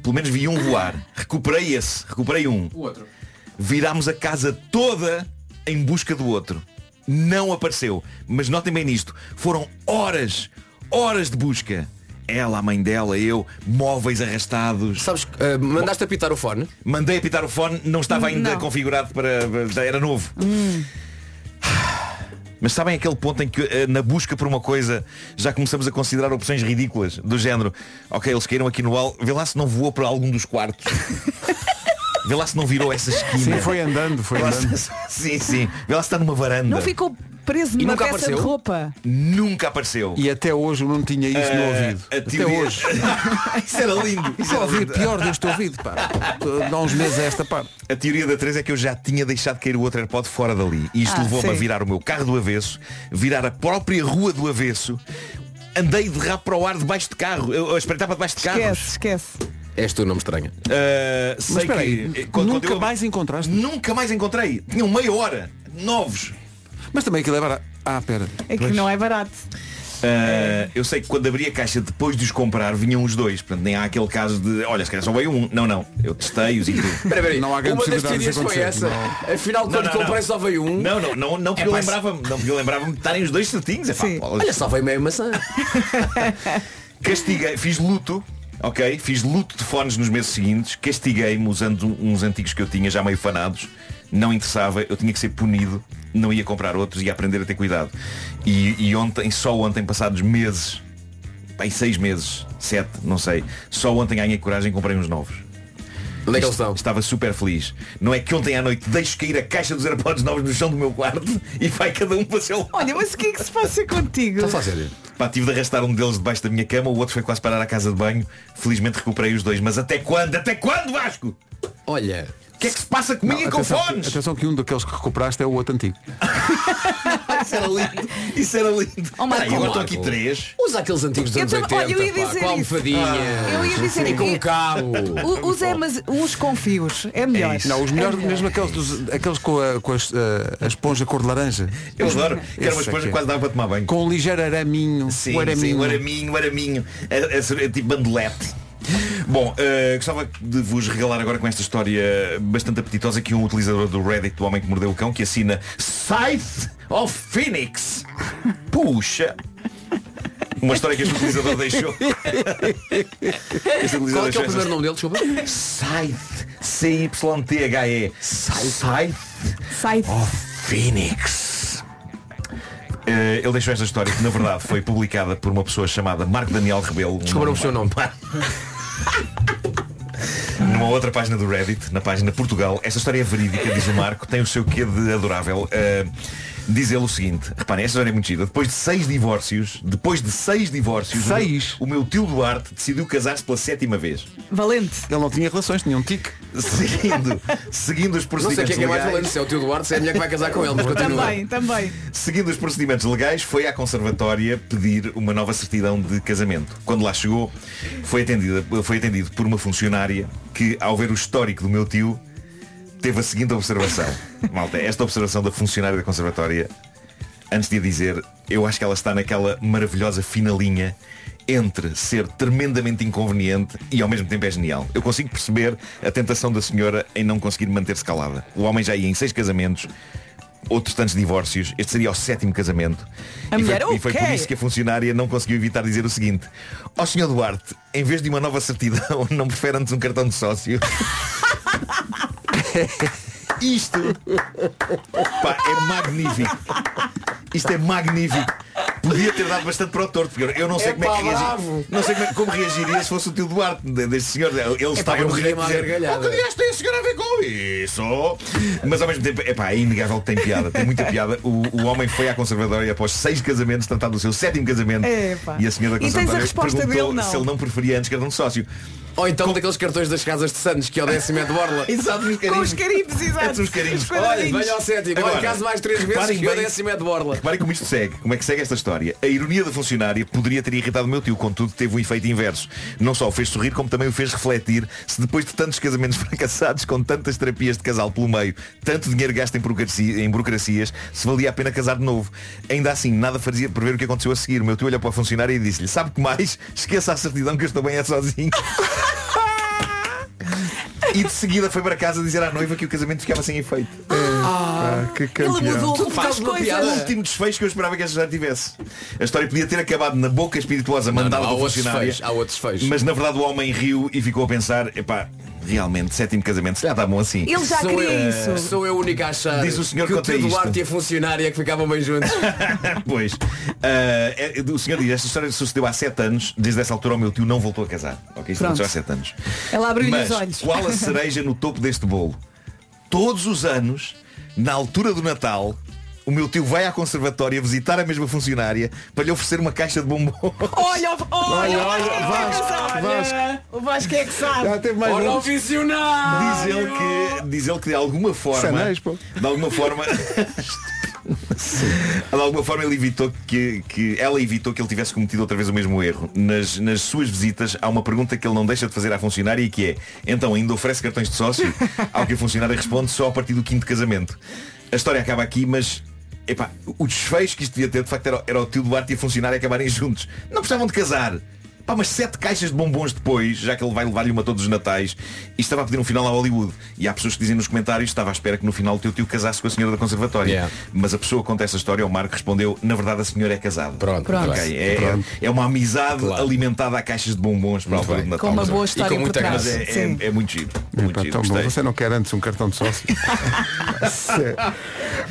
Pelo menos vi um voar. Recuperei esse, recuperei um. O outro. Virámos a casa toda em busca do outro. Não apareceu. Mas notem bem nisto. Foram horas, horas de busca. Ela, a mãe dela, eu, móveis arrastados. Sabes, ah, mandaste apitar o fone? Mandei apitar o fone, não estava ainda Não. configurado para. Era novo. Mas sabem aquele ponto em que eh, na busca por uma coisa já começamos a considerar opções ridículas do género, ok, eles caíram aqui no hall, vê lá se não voou para algum dos quartos. vê lá se não virou essa esquina. Sim, foi andando, foi andando. se- sim, sim. Vê lá se está numa varanda. Não ficou preso E numa nunca peça apareceu? de roupa. Nunca apareceu. E até hoje eu não tinha isso no Eh, ouvido. a Até teoria- hoje. Isso era lindo. Isso era ouvido, lindo. pior deste ouvido, pá. Há uns meses a esta parte. A teoria da 3 é que eu já tinha deixado cair o outro AirPod fora dali. E isto Ah, levou-me a sim. virar o meu carro do avesso, virar a própria rua do avesso. Andei de rabo para o ar debaixo de carro. Eu, eu espreitava debaixo de carros. Esquece, esquece. És tu, não me estranha. Uh, sei Mas espera aí, que, eh, quando- nunca quando eu- mais encontraste? Nunca mais encontrei. Tinham meia hora. Novos. Mas também aquilo é barato. Ah, pera. É que Pois. não é barato. Uh, eu sei que quando abri a caixa depois de os comprar vinham os dois. Portanto, nem há aquele caso de olha, se calhar só veio um. Não, não. Eu testei-os e tudo. Espera, espera aí. Não há grande Uma das teorias foi essa. Afinal, quando comprei só veio um. Não, não, não, não porque É, eu lembrava-me, não porque eu lembrava-me de estarem os dois certinhos. É, pá. Olha, só veio meio maçã. Castiguei, fiz luto, ok? Fiz luto de fones nos meses seguintes, castiguei-me usando uns antigos que eu tinha já meio fanados, não interessava, eu tinha que ser punido, não ia comprar outros, ia aprender a ter cuidado. E, e ontem, só ontem, passados meses, bem, seis meses, sete, não sei, só ontem ganhei coragem e comprei uns novos. Onde é que eles estão? Estava super feliz. Não é que ontem à noite deixo cair a caixa dos AirPods novos no chão do meu quarto e vai cada um para o seu lado. Olha, mas o que é que se passa contigo? Está a fazer. Pá, tive de arrastar um deles debaixo da minha cama, o outro foi quase parar à casa de banho. Felizmente recuperei os dois. Mas até quando? Até quando, Vasco? Olha, O que é que se passa comigo Não, e com atenção, fones? atenção que um daqueles que recuperaste é o outro antigo. Isso era lindo. Isso era lindo. Oh, Marco, Ah, e agora Marco. aqui três. usa aqueles antigos dos Eu anos também- 80, olha, eu ia pá, dizer com a isso. almofadinha. Eu ia dizer e com que- um cabo. Usa mas uns com fios. É melhor. É. Não, os melhores, melhor. mesmo aqueles, dos, aqueles com, a, com as, a, a esponja cor de laranja. Eu adoro. Quero Esse uma é esponja que é. que quase dava para tomar banho. Com um ligeiro araminho. Sim, o araminho. sim, o araminho, o araminho. É, é- é tipo bandelete. Bom, eh, gostava de vos regalar agora com esta história bastante apetitosa que um utilizador do Reddit do Homem que Mordeu o Cão que assina Scythe of Phoenix. Puxa! Uma história que este utilizador deixou. Este utilizador Qual é que é o primeiro nome dele, desculpa? Scythe. C-Y-T-H-E. Scythe Sai. Phoenix. Eh, ele deixou esta história que na verdade foi publicada por uma pessoa chamada Marco Daniel Rebelo. Percebi o nome. Numa outra página do Reddit, na página Portugal, esta história é verídica, diz o Marco, tem o seu quê de adorável. Eh, Diz ele o seguinte, reparem, esta história é muito gira. Depois de seis divórcios, depois de seis divórcios, o meu- Seis? O, meu, tio Duarte decidiu casar-se pela sétima vez. Valente. Ele não tinha relações, tinha um tique. Seguindo, seguindo os Não sei procedimentos quem é que é mais legais. valente, se é o tio Duarte, se é a mulher que vai casar com ele. Mas continua. Também, também. Seguindo os procedimentos legais, foi à conservatória pedir uma nova certidão de casamento. Quando lá chegou, foi, atendida, foi atendido por uma funcionária que, ao ver o histórico do meu tio, teve a seguinte observação. Malta, esta observação da funcionária da conservatória, antes de a dizer, eu acho que ela está naquela maravilhosa fina linha entre ser tremendamente inconveniente e ao mesmo tempo é genial. Eu consigo perceber a tentação da senhora em não conseguir manter-se calada. O homem já ia em seis casamentos, outros tantos divórcios. Este seria o sétimo casamento. A e, foi, e foi "O por quê?" isso que a funcionária não conseguiu evitar dizer o seguinte. Ó senhor Duarte, em vez de uma nova certidão, não prefere antes um cartão de sócio? Isto pá, é magnífico. Isto é magnífico. Podia ter dado bastante para o torto, porque eu não sei É como é que reagir, não sei como, é- como reagiria se fosse o tio Duarte, de- deste senhor. Ele estava eu no direito de à dizer, gargalhada. "Oh, que dias tem a senhora a ver com isso? Mas ao mesmo tempo, epá, é inegável que tem piada, tem muita piada. O, o homem foi à conservadora e após seis casamentos, tratado do seu sétimo casamento, Epá. e a senhora da conservadora perguntou dele, se ele não preferia antes cartão de sócio. Ou então daqueles cartões das casas de Santos, que é o décimo é de borla. Exato, os Com os carinhos, exato. É, os carinhos. Os Olha, venha ao sétimo. Olha, caso mais três vezes, que é o bem- décimo é de borla. Reparem como isto segue, como é que segue esta história. A ironia da funcionária poderia ter irritado o meu tio, contudo teve um efeito inverso. Não só o fez sorrir, como também o fez refletir se depois de tantos casamentos fracassados, com tantas terapias de casal pelo meio, tanto dinheiro gasto em, burocracia- em burocracias, se valia a pena casar de novo. Ainda assim, nada fazia prever o que aconteceu a seguir. O meu tio olhou para a funcionária e disse-lhe, sabe que mais? Esqueça a certidão que eu estou bem é sozinho. E de seguida foi para casa dizer à noiva que o casamento ficava sem efeito. Ah, que Ele campeão. mudou Tudo faz uma piada. O último desfecho que eu esperava que esta já tivesse. A história podia ter acabado na boca espirituosa mandada outros funcionário. há outros fechos. Mas na verdade o homem riu e ficou a pensar, epá, realmente, sétimo casamento, se já está bom assim. Ele já Sou queria eu, isso. Sou eu o único a achar Diz o senhor que o tio. Duarte e a funcionária que ficavam bem juntos. pois. Ah, é- o senhor diz, esta história sucedeu há sete anos, desde essa altura o meu tio não voltou a casar. Ok, isto aconteceu há sete anos. Ela Mas os olhos. qual a cereja no topo deste bolo? Todos os anos, na altura do Natal, o meu tio vai à conservatória visitar a mesma funcionária para lhe oferecer uma caixa de bombons. Olha, olha, Olha, olha, olha, Vasco, Vasco. O Vasco é que sabe. Já teve mais um. o visionário! Diz ele que, diz ele que de alguma forma, pô. de alguma forma, de alguma forma ele evitou que, que ela evitou que ele tivesse cometido outra vez o mesmo erro. Nas, nas suas visitas há uma pergunta que ele não deixa de fazer à funcionária e que é, então ainda oferece cartões de sócio? Ao que a funcionária responde só a partir do quinto casamento. A história acaba aqui, mas epá, o desfecho que isto devia ter de facto era, era o tio Duarte e a funcionária acabarem juntos. Não precisavam de casar. Pá, mas sete caixas de bombons depois, já que ele vai levar-lhe uma todos os natais, e estava a pedir um final a Hollywood. E há pessoas que dizem nos comentários, estava à espera que no final o teu tio casasse com a senhora da conservatória. Yeah. Mas a pessoa que conta essa história, o Marco, respondeu, na verdade a senhora é casada. Pronto, Pronto. Ok, É, Pronto. é, é uma amizade Claro. alimentada a caixas de bombons para de Natal. Com uma boa E história com por muita trás. mas é, é, é muito giro. Muito Epá, giro. bom. Você não quer antes um cartão de sócio?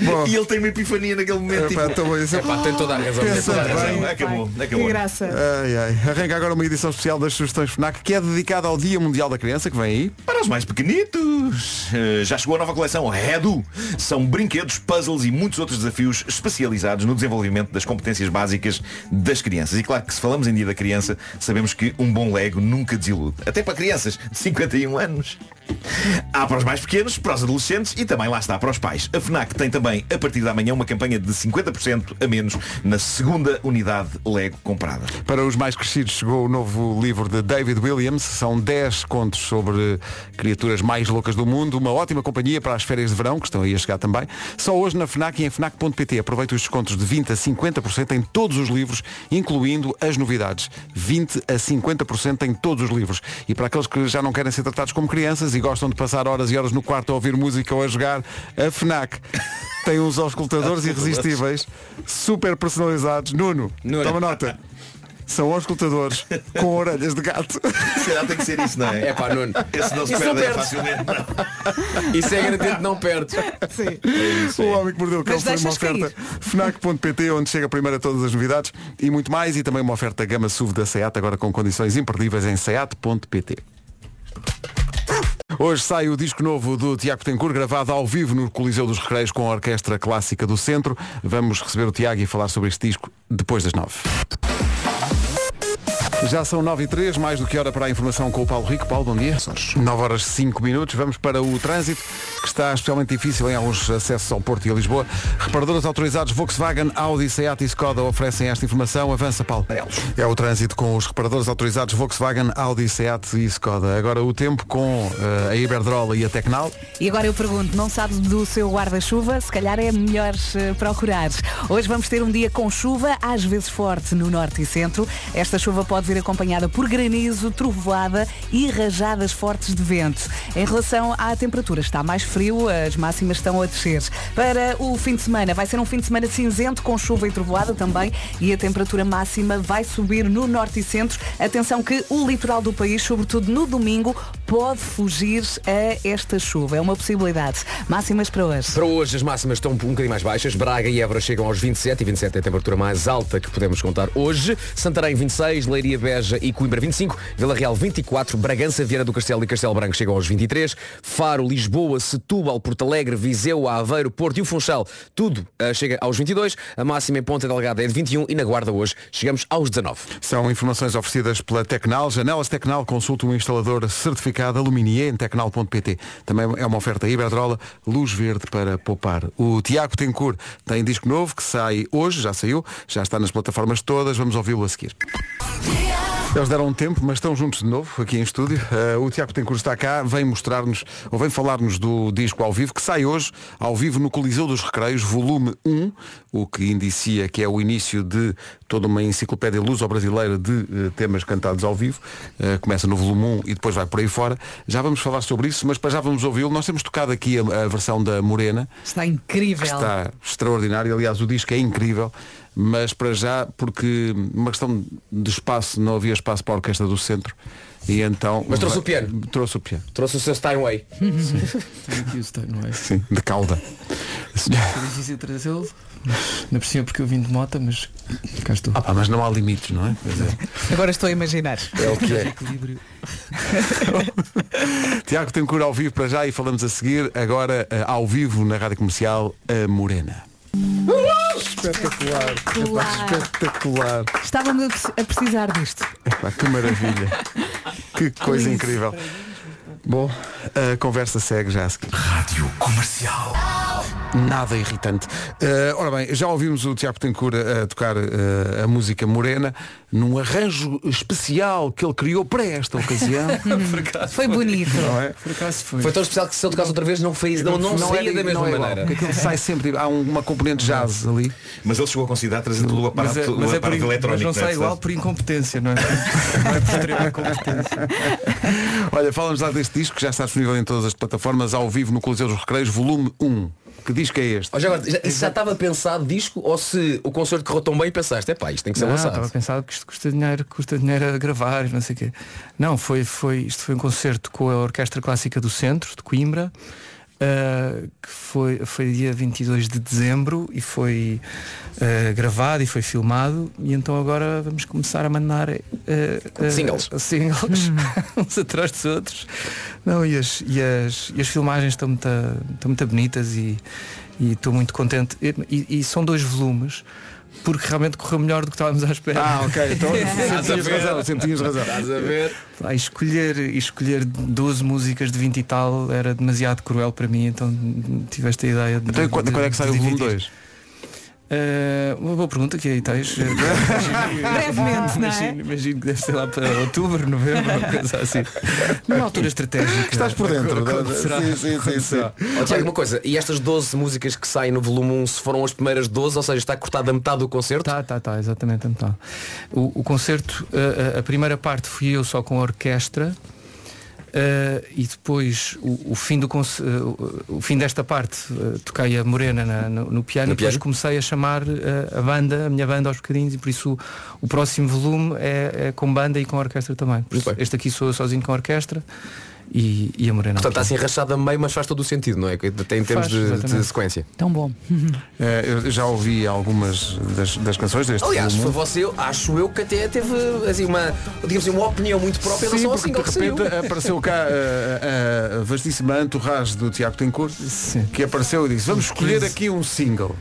Bom, E ele tem uma epifania naquele momento. epá, tipo, é- Epá, tem toda a razão. tem Pensa toda a razão. acabou, Que acabou. graça. Ai, ai. Arranca agora uma edição especial das sugestões FNAC que é dedicada ao Dia Mundial da Criança, que vem aí. Para os mais pequenitos, eh, já chegou a nova coleção Redu. São brinquedos, puzzles e muitos outros desafios especializados no desenvolvimento das competências básicas das crianças. E claro que se falamos em Dia da Criança, sabemos que um bom Lego nunca desilude. Até para crianças de 51 anos. Há para os mais pequenos, para os adolescentes e também lá está para os pais. A FNAC tem também, a partir da manhã, uma campanha de 50% a menos na segunda unidade Lego comprada. Para os mais crescidos chegou o novo livro de David Williams. São 10 contos sobre criaturas mais loucas do mundo. Uma ótima companhia para as férias de verão, que estão aí a chegar também. Só hoje na FNAC e em FNAC.pt. Aproveite os descontos de 20 a 50% em todos os livros, incluindo as novidades. 20 a 50% em todos os livros. E para aqueles que já não querem ser tratados como crianças e gostam de passar horas e horas no quarto a ouvir música ou a jogar, a FNAC tem uns auscultadores irresistíveis, super personalizados. Nuno, Nuno. toma nota. São auscultadores com orelhas de gato. Se calhar tem que ser isso, não é? É pá, Nuno. Esse não se Isso não perde perdes. facilmente. não. Isso é garantido que não perdes. o Homem que Mordeu o Cão foi uma oferta FNAC.pt onde chega primeiro a todas as novidades e muito mais e também uma oferta gama SUV da SEAT agora com condições imperdíveis em SEAT.pt Hoje sai o disco novo do Tiago Tencourt, gravado ao vivo no Coliseu dos Recreios com a Orquestra Clássica do Centro. Vamos receber o Tiago e falar sobre este disco depois das nove. Já são 9 e 3, mais do que hora para a informação com o Paulo Rico. Paulo, bom dia. 9 horas 5 minutos. Vamos para o trânsito, que está especialmente difícil em alguns acessos ao Porto e a Lisboa. Reparadores autorizados Volkswagen, Audi, Seat e Skoda oferecem esta informação. Avança, Paulo. É o trânsito com os reparadores autorizados Volkswagen, Audi, Seat e Skoda. Agora o tempo com eh, a Iberdrola e a Tecnal. E agora eu pergunto, não sabe do seu guarda-chuva? Se calhar é melhor eh, procurar. Hoje vamos ter um dia com chuva, às vezes forte no norte e centro. Esta chuva pode vir acompanhada por granizo, trovoada e rajadas fortes de vento. Em relação à temperatura, está mais frio, as máximas estão a descer. Para o fim de semana, vai ser um fim de semana cinzento, com chuva e trovoada também, e a temperatura máxima vai subir no norte e centro. Atenção que o litoral do país, sobretudo no domingo, pode fugir a esta chuva. É uma possibilidade. Máximas para hoje. Para hoje as máximas estão um bocadinho mais baixas. Braga e Évora chegam aos 27 e 27 é a temperatura mais alta que podemos contar hoje. Santarém 26, Leiria, Beja e Coimbra 25, Vila Real 24, Bragança, Viana do Castelo e Castelo Branco chegam aos 23, Faro, Lisboa, Setúbal, Porto Alegre, Viseu, Aveiro, Porto e o Funchal, tudo eh, chega aos 22. A máxima em Ponta Delgada é de 21 e na Guarda hoje chegamos aos 19. São informações oferecidas pela Tecnal. Janelas Tecnal consulta um instalador certificado Aluminier em tecnal.pt. Também é uma oferta Iberdrola, luz verde para poupar. O Tiago Tencourt tem disco novo que sai hoje, já saiu, já está nas plataformas todas. Vamos ouvi-lo a seguir. Eles deram um tempo, mas estão juntos de novo aqui em estúdio. Eh, o Tiago Tencourt está cá, vem mostrar-nos, ou vem falar-nos do disco ao vivo, que sai hoje, ao vivo no Coliseu dos Recreios, volume 1, o que indicia que é o início de toda uma enciclopédia luso-brasileira de eh, temas cantados ao vivo. Eh, começa no volume 1 e depois vai por aí fora. Já vamos falar sobre isso, mas para já vamos ouvi-lo. Nós temos tocado aqui a, a versão da Morena, Está incrível. que está extraordinário. Aliás, o disco é incrível. Mas para já, porque uma questão de espaço, não havia espaço para a orquestra do centro. E então. Mas trouxe o piano. Trouxe o piano. Trouxe o seu Steinway. Steinway. Sim, de cauda. Foi difícil trazê-lo. Não por cima porque eu vim de moto, mas cá estou. Ah, mas não há limites, não é? Dizer, Agora estou a imaginar. é o que é. Tiago tem cura ao vivo para já e falamos a seguir. Agora, eh, ao vivo na Rádio Comercial, a Morena. Espetacular. Espetacular. Estava-me a pre- a precisar disto. Epá, que maravilha. Que coisa incrível. Bom, a conversa segue já a seguir. Rádio Comercial. Nada irritante. Eh, ora bem, já ouvimos o Tiago Tencourt a tocar eh, a música Morena num arranjo especial que ele criou para esta ocasião. Foi bonito. não é? Por acaso foi. Foi tão especial que se eu tocasse outra vez não fez, não, não, saía é- da mesma não é igual, maneira. porque aquilo sai sempre, há um- uma componente jazz ali. Mas ele chegou a considerar trazer todo o aparato, Mas é, o mas é por, aparato mas eletrónico. não sai né? igual por incompetência, não é? Não é por extrema incompetência. Olha, falamos lá deste disco que já está disponível em todas as plataformas, ao vivo no Coliseu dos Recreios, volume 1. Que disco é este? Ó, já agora, já- isso já estava pensado disco ou se o concerto correu tão bem e pensaste, é pá, isto tem que ser Não, lançado. estava pensado que isto custa dinheiro, custa dinheiro a gravar, não sei o quê. Não, foi, foi, isto foi um concerto com a Orquestra Clássica do Centro, de Coimbra, ah, que foi, foi dia 22 de dezembro e foi ah, gravado e foi filmado e então agora vamos começar a mandar ah, Singles. singles uns atrás dos outros. Não, e as, e as, e as filmagens estão muito, estão muito bonitas e e estou muito contente. E, e- e são dois volumes porque realmente correu melhor do que estávamos à espera. Ah, ok, então ver? razão, sempre tinhas razão. Estás a ver? Ah, escolher, escolher 12 músicas de 20 e tal era demasiado cruel para mim, então tiveste a ideia de. Então e quando, de- quando é que sai de o volume dividir. 2? Eh, uma boa pergunta que aí tens. Brevemente, não é? imagino, imagino que deve ser lá para outubro, novembro, uma coisa assim. Numa altura estratégica. Estás por dentro. Quando da- será? Sim, sim, sim, sim. Tiago, uma coisa, e estas 12 músicas que saem no volume 1 se foram as primeiras 12, ou seja, está cortada a metade do concerto? Tá, tá, tá, exatamente. Então. O, o concerto, a, a- a primeira parte fui eu só com a orquestra. Eh, e depois o, o fim do eh, o, fim desta parte eh, toquei a Morena na- no, no piano No e depois piano? comecei a chamar a banda, a minha banda aos bocadinhos e por isso o, o próximo volume é, é com banda e com orquestra também. Isso, este aqui sou eu sozinho com orquestra e, e a Morena. Portanto, está assim rachada a meio, mas faz todo o sentido, não é? Que Tem em termos Faz, de, de sequência. Tão bom. Eh, eu já ouvi algumas das, das canções deste Aliás, filme. foi você, acho eu, que até teve assim, uma, digamos assim, uma opinião muito própria em relação ao porque single de que saiu. repente apareceu cá a, a, a vastíssima entourage do Tiago Tencourt que apareceu e disse vamos escolher aqui um single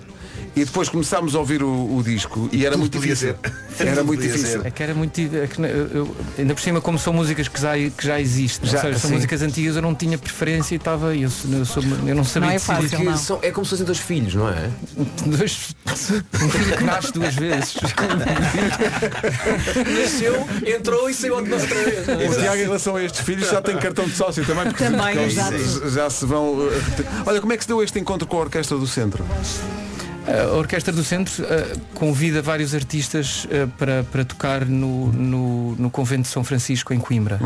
e depois começámos a ouvir o, o disco e era Tudo muito difícil ser. era muito difícil. É que era muito. é que, eu- ainda por cima, como são músicas que já, que já existem, Já, seja, são sim. músicas antigas, eu não tinha preferência e estava. Eu, eu, sou- eu não sabia Não é fácil, não. são- é como se fossem dois filhos, não é? Dois, um filho que nasce duas vezes. Nasceu, entrou e saiu outra vez. o Tiago em relação a estes filhos já tem cartão de sócio também porque Também, exato. já se vão reter- olha como é que se deu este encontro com a Orquestra do Centro A Orquestra do Centro eh, convida vários artistas eh, para, para tocar no, no, no Convento de São Francisco, em Coimbra.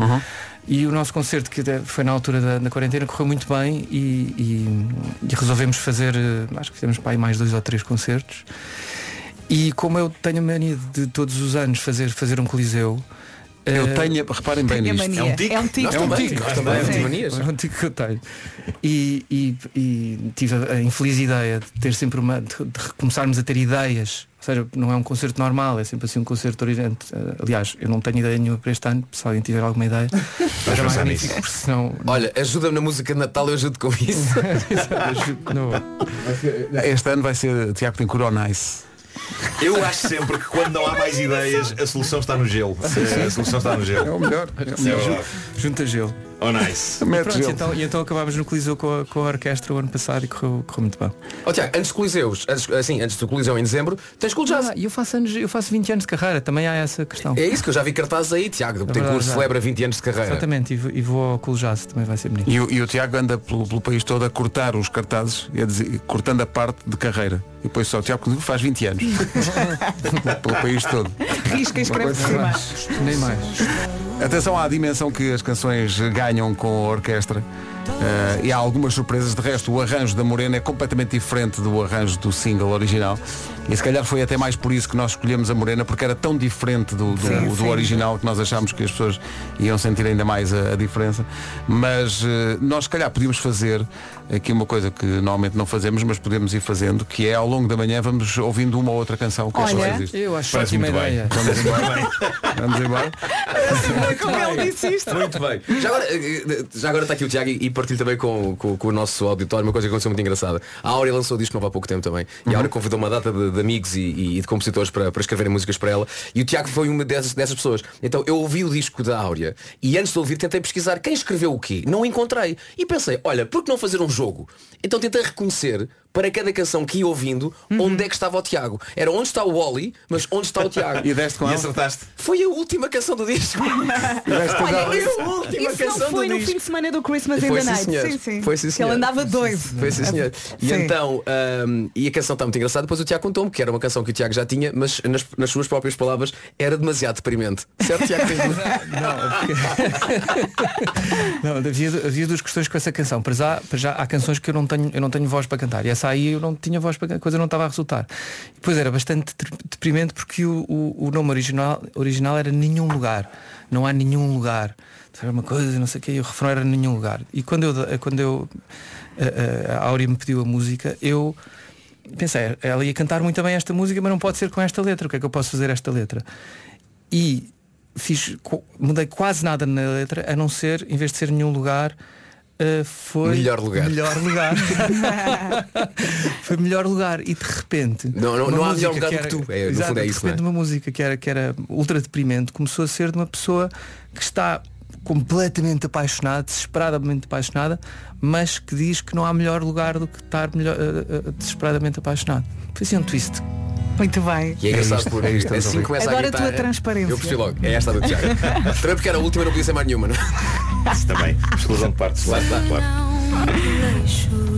E o nosso concerto, que foi na altura da, da quarentena, correu muito bem e, e- e resolvemos fazer, eh, acho que fizemos para aí mais dois ou três concertos. E como eu tenho a mania de todos os anos fazer, fazer um coliseu, eu eh, tenho reparem bem Tenho a nisto mania. É um tique? É um tique. É um tique. É um tico que eu tenho. E, e- e tive a, infeliz ideia de ter sempre uma. de, de começarmos a ter ideias. Ou seja, não é um concerto normal, é sempre assim um concerto oriente. Eh, Aliás, eu não tenho ideia nenhuma para este ano, se alguém tiver alguma ideia. Era pensar magnífico, nisso. porque senão. Olha, ajuda-me na música de Natal, eu ajudo com isso. não, este ano vai ser Tiago Tencourt on Nice Eu acho sempre que quando não há mais ideias, a solução está no gelo. A solução está no é gelo. o melhor é o É melhor. verdade. junta gelo. Oh nice. Mete Pronto, gelo. então, e então acabámos no Coliseu com a, com a orquestra o ano passado e correu, correu muito bem. Ó Tiago, antes do Coliseus, antes, assim, antes do Coliseu em dezembro, tens Cool Jazz. Ah, e eu faço anos, eu faço 20 anos de carreira, também há essa questão. É isso que eu já vi cartazes aí, Tiago. Tem verdade, curso já. celebra 20 anos de carreira. Exatamente, e, vou- e vou ao Cool Jazz, também vai ser bonito. E o, e o Tiago anda pelo, pelo país todo a cortar os cartazes e a dizer- cortando a parte de carreira. E depois só o Tiago faz 20 anos. pelo país todo. Risca e escreve por cima. Nem mais. Atenção à dimensão que as canções ganham com a orquestra. Eh, e há algumas surpresas. De resto, o arranjo da Morena é completamente diferente do arranjo do single original. E se calhar foi até mais por isso que nós escolhemos a Morena, porque era tão diferente do, do, Sim, do sim. original que nós achámos que as pessoas iam sentir ainda mais a, a diferença. Mas eh, nós se calhar podíamos fazer aqui uma coisa que normalmente não fazemos, mas podemos ir fazendo, que é ao longo da manhã vamos ouvindo uma ou outra canção que acham Olha, existe. Eu acho Parece muito bem. ideia. Vamos embora. Vamos embora. Como ele disse isto. Muito bem. Já agora, eh, já agora está aqui o Tiago e e partilho também com, com, com o nosso auditório uma coisa que aconteceu muito engraçada. A Áurea lançou o disco novo há pouco tempo também. E a Áurea convidou uma data de, de amigos e, e de compositores para, para escreverem músicas para ela. E o Tiago foi uma dessas, dessas pessoas. Então eu ouvi o disco da Áurea e antes de ouvir tentei pesquisar quem escreveu o quê. Não encontrei. E pensei, olha, por que não fazer um jogo? Então tentei reconhecer para cada canção que ia ouvindo onde é que estava o Tiago. Era onde está o Wally, mas onde está o Tiago. E deste com E ela. acertaste. Foi a última canção do disco. Olha, Foi isso, a última isso não canção foi do no disco. fim de semana do Christmas in Foi the sim, Night. senhor. Sim, sim. Foi sim, Que senhor. ele andava doido. Foi sim, senhor. E Sim. então, ahm, e a canção está muito engraçada, depois o Tiago contou-me que era uma canção que o Tiago já tinha, mas nas, nas suas próprias palavras era demasiado deprimente. Certo, Tiago? Não, havia, havia duas questões com essa canção. Para já, para já há canções que eu não tenho, eu não tenho voz para cantar. E essa aí eu não tinha voz para a coisa não estava a resultar. E depois era bastante deprimente porque o, o, o nome original, original era Nenhum Lugar. Não há nenhum lugar. Era uma coisa, não sei o que, e o refrão era nenhum lugar. E quando eu, quando eu a, a, a Áurea me pediu a música, eu pensei, ela ia cantar muito bem esta música, mas não pode ser com esta letra. O que é que eu posso fazer esta letra? E fiz, mudei quase nada na letra, a não ser, em vez de ser nenhum lugar, eh, foi Melhor lugar. Melhor lugar. foi melhor lugar. E de repente. Não, não- não há melhor lugar que do que era- tu. É, no Exato, é de isso, repente é? uma música que era, que era ultra deprimente começou a ser de uma pessoa que está completamente apaixonada, desesperadamente apaixonada, mas que diz que não há melhor lugar do que estar melhor, eh, eh, desesperadamente apaixonado. Foi assim um twist. Muito bem. E é engraçado isto, porque é isto, assim começa Adoro a a tua transparência. Eu percebi logo, é esta do Tiago. Também porque era a última não podia ser mais nenhuma, não é? Isso também. Exclusão de partes. Lá está. Claro.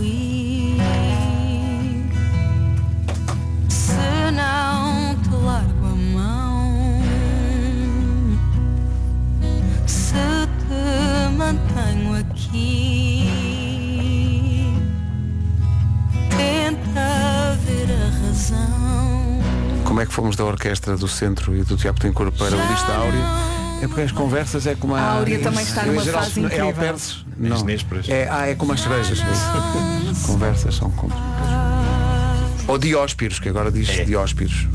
Fomos da orquestra do centro e do Tiago Tencourt para o Lista Áurea? É porque as conversas é como a. A Áurea também está numa geral, fase É incrível. alperces? Não. As nésperas. É, ah, é como as cerejas. conversas são como. Ou dióspiros, que agora diz dióspiros.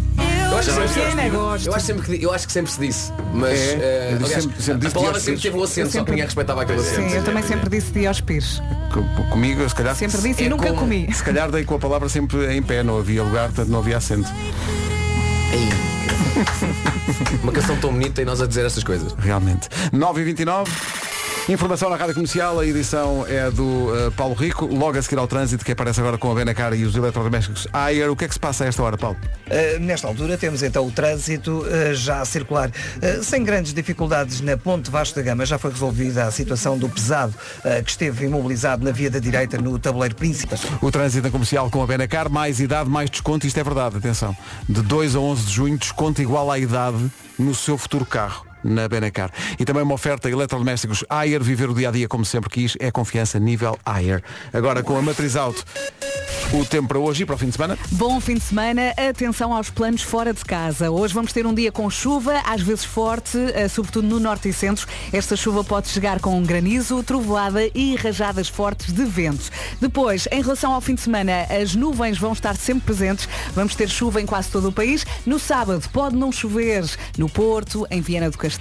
Eu acho, sempre, eu, acho sempre que, eu acho que sempre se disse. Mas É, disse aliás, sempre- sempre a palavra sempre teve o acento, Eu só que sempre- ninguém respeitava aquele acento. Sim, eu também sempre disse Diospires. Co- Comigo, eu se calhar. Sempre disse e É nunca como- comi. Se calhar dei com a palavra sempre em pé, não havia lugar, portanto não havia acento. Uma canção tão bonita e nós a dizer estas coisas. Realmente. 9 e 29 Informação na Rádio Comercial, a edição é do eh, Paulo Rico, logo a seguir ao trânsito, que aparece agora com a Benacar e os eletrodomésticos Ayer. O que é que se passa a esta hora, Paulo? Uh, nesta altura temos então o trânsito uh, já a circular uh, sem grandes dificuldades na Ponte Vasco da Gama. Já foi resolvida a situação do pesado uh, que esteve imobilizado na via da direita no tabuleiro principal. O trânsito comercial com a Benacar, mais idade, mais desconto, isto é verdade, atenção. De 2 a 11 de junho, desconto igual à idade no seu futuro carro. Na Benacar. E também uma oferta eletrodomésticos Ayer, viver o dia a dia como sempre quis, é confiança nível Ayer. Agora com a matriz auto, o tempo para hoje e para o fim de semana. Bom fim de semana, atenção aos planos fora de casa. Hoje vamos ter um dia com chuva, às vezes forte, eh, sobretudo no norte e centro. Esta chuva pode chegar com granizo, trovoada e rajadas fortes de vento. Depois, em relação ao fim de semana, as nuvens vão estar sempre presentes. Vamos ter chuva em quase todo o país. No sábado pode não chover no Porto, em Viana do Castelo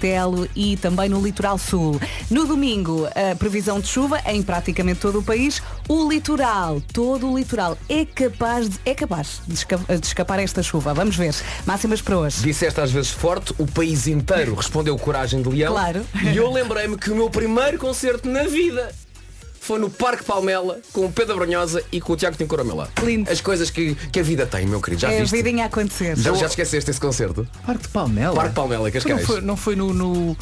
e também no litoral sul. No domingo, a previsão de chuva em praticamente todo o país. O litoral, todo o litoral é capaz de, é capaz de, esca- de escapar esta chuva. Vamos ver. Máximas para hoje. Disseste às vezes forte, o país inteiro respondeu coragem de leão. Claro. E eu lembrei-me que o meu primeiro concerto na vida foi no Parque Palmela com o Pedro Brunhosa e com o Tiago meu lado. Lindo. As coisas que, que a vida tem, meu querido. Já é a viste? vidinha a acontecer. Já, já esqueceste esse concerto? Parque de Palmela. Parque Palmela, em Não Cascais. foi, não foi no, no,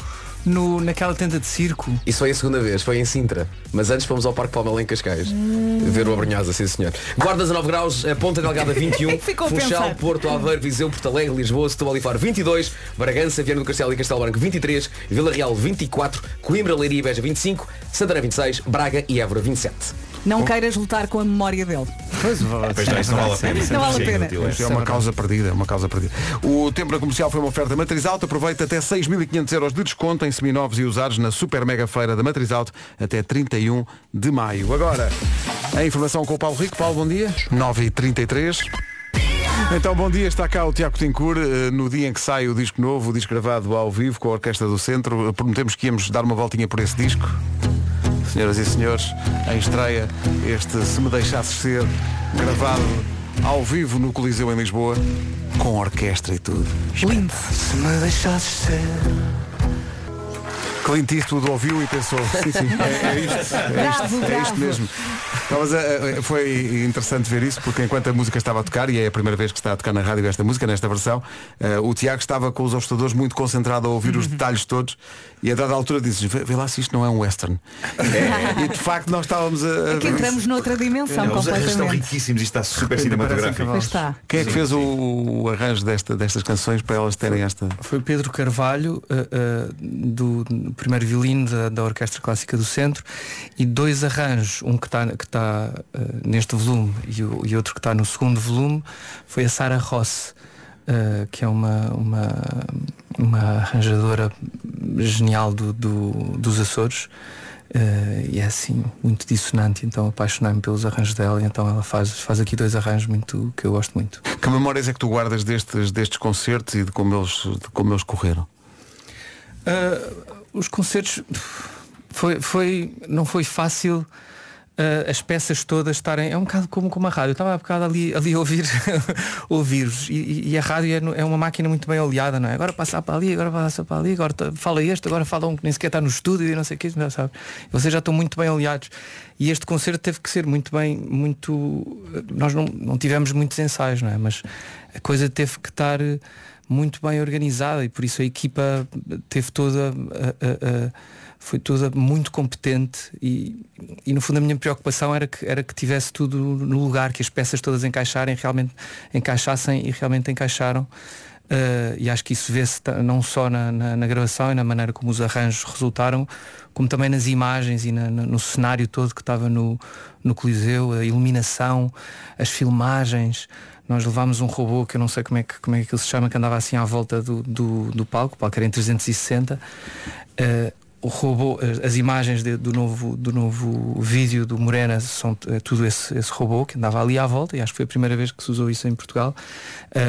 no- naquela tenda de circo. Isso foi a segunda vez, foi em Sintra. Mas antes fomos ao Parque Palmela em Cascais. Ver o Abrunhosa, sim senhor. Guarda 19 graus, a Ponta Delgada 21, Ficou a Funchal, pensar. Porto, Aveiro, Viseu, Porto Alegre, Lisboa, Setúbal e Faro 22, Bragança, Viana do Castelo e Castelo Branco 23, Vila Real 24, Coimbra, Leiria e Beja 25, Santana 26, Braga e Évora 27. Não queiras lutar com a memória dele. Pois, Pois não, isso não vale a pena. Não vale a pena. é. Isto é uma causa perdida, é uma causa perdida. O tempo comercial foi uma oferta matriz alta, aproveita até 6.500 euros de desconto em seminovos e usados na super mega feira da matriz alta até 31 de maio. Agora, a informação com o Paulo Rico. Paulo, bom dia. 9h33. Então, bom dia, está cá o Tiago Tincur, eh, no dia em que sai o disco novo, o disco gravado ao vivo com a Orquestra do Centro. Prometemos que íamos dar uma voltinha por esse disco. Senhoras e senhores, em estreia, este Se Me Deixasses Ser, gravado ao vivo no Coliseu em Lisboa, com orquestra e tudo. Lindo. Se me deixasses ser. Clint Eastwood ouviu e pensou, sim, sim, é, é isto, é isto, é isto mesmo. Não, mas, eh, foi interessante ver isso porque enquanto a música estava a tocar, e é a primeira vez que está a tocar na rádio esta música, nesta versão, eh, o Tiago estava com os apostadores muito concentrado a ouvir os detalhes todos e a dada altura disse vê, vê lá se isto não é um western. E de facto nós estávamos a. a Aqui entramos noutra dimensão Não, os arranjos estão completamente. riquíssimos, isto está super cinematográfico. está. Quem é que fez o, o arranjo desta, destas canções para elas terem esta. Foi Pedro Carvalho, eh, do primeiro violino da, da Orquestra Clássica do Centro, e dois arranjos, um que está que tá, eh, neste volume e, o- e outro que está no segundo volume, foi a Sara Ross, eh, que é uma, uma, uma arranjadora genial do, do- dos Açores. eh, e é assim, muito dissonante, então apaixonei-me pelos arranjos dela e então ela faz, faz aqui dois arranjos muito que eu gosto muito. Que memórias é que tu guardas destes, destes concertos e de como eles, de como eles correram? Uh, os concertos foi, foi, não foi fácil uh, as peças todas estarem. É um bocado como, como a rádio. Eu estava há bocado ali, ali a ouvir ouvir-vos. E, e- a rádio é, é uma máquina muito bem aliada, não é? Agora passa para ali, agora passa para ali, agora fala este, agora fala um que nem sequer está no estúdio e não sei o que, não sabe? Vocês já estão muito bem aliados. E este concerto teve que ser muito bem, muito. Nós não, não tivemos muitos ensaios, não é? Mas a coisa teve que estar eh, muito bem organizada e por isso a equipa teve toda a- a- a- foi toda muito competente e, e no fundo a minha preocupação era que era que tivesse tudo no lugar que as peças todas encaixarem realmente encaixassem e realmente encaixaram Uh, e acho que isso vê-se não só na, na- na gravação e na maneira como os arranjos resultaram, como também nas imagens e na- no cenário todo que estava no, no Coliseu, a iluminação, as filmagens. Nós levámos um robô que eu não sei como é que, como é que ele se chama, que andava assim à volta do, do, do palco, o palco era em 360. Uh, o robô, as- as imagens de- do, novo, do novo vídeo do Morena são eh, tudo esse, esse robô que andava ali à volta e acho que foi a primeira vez que se usou isso em Portugal. Eh,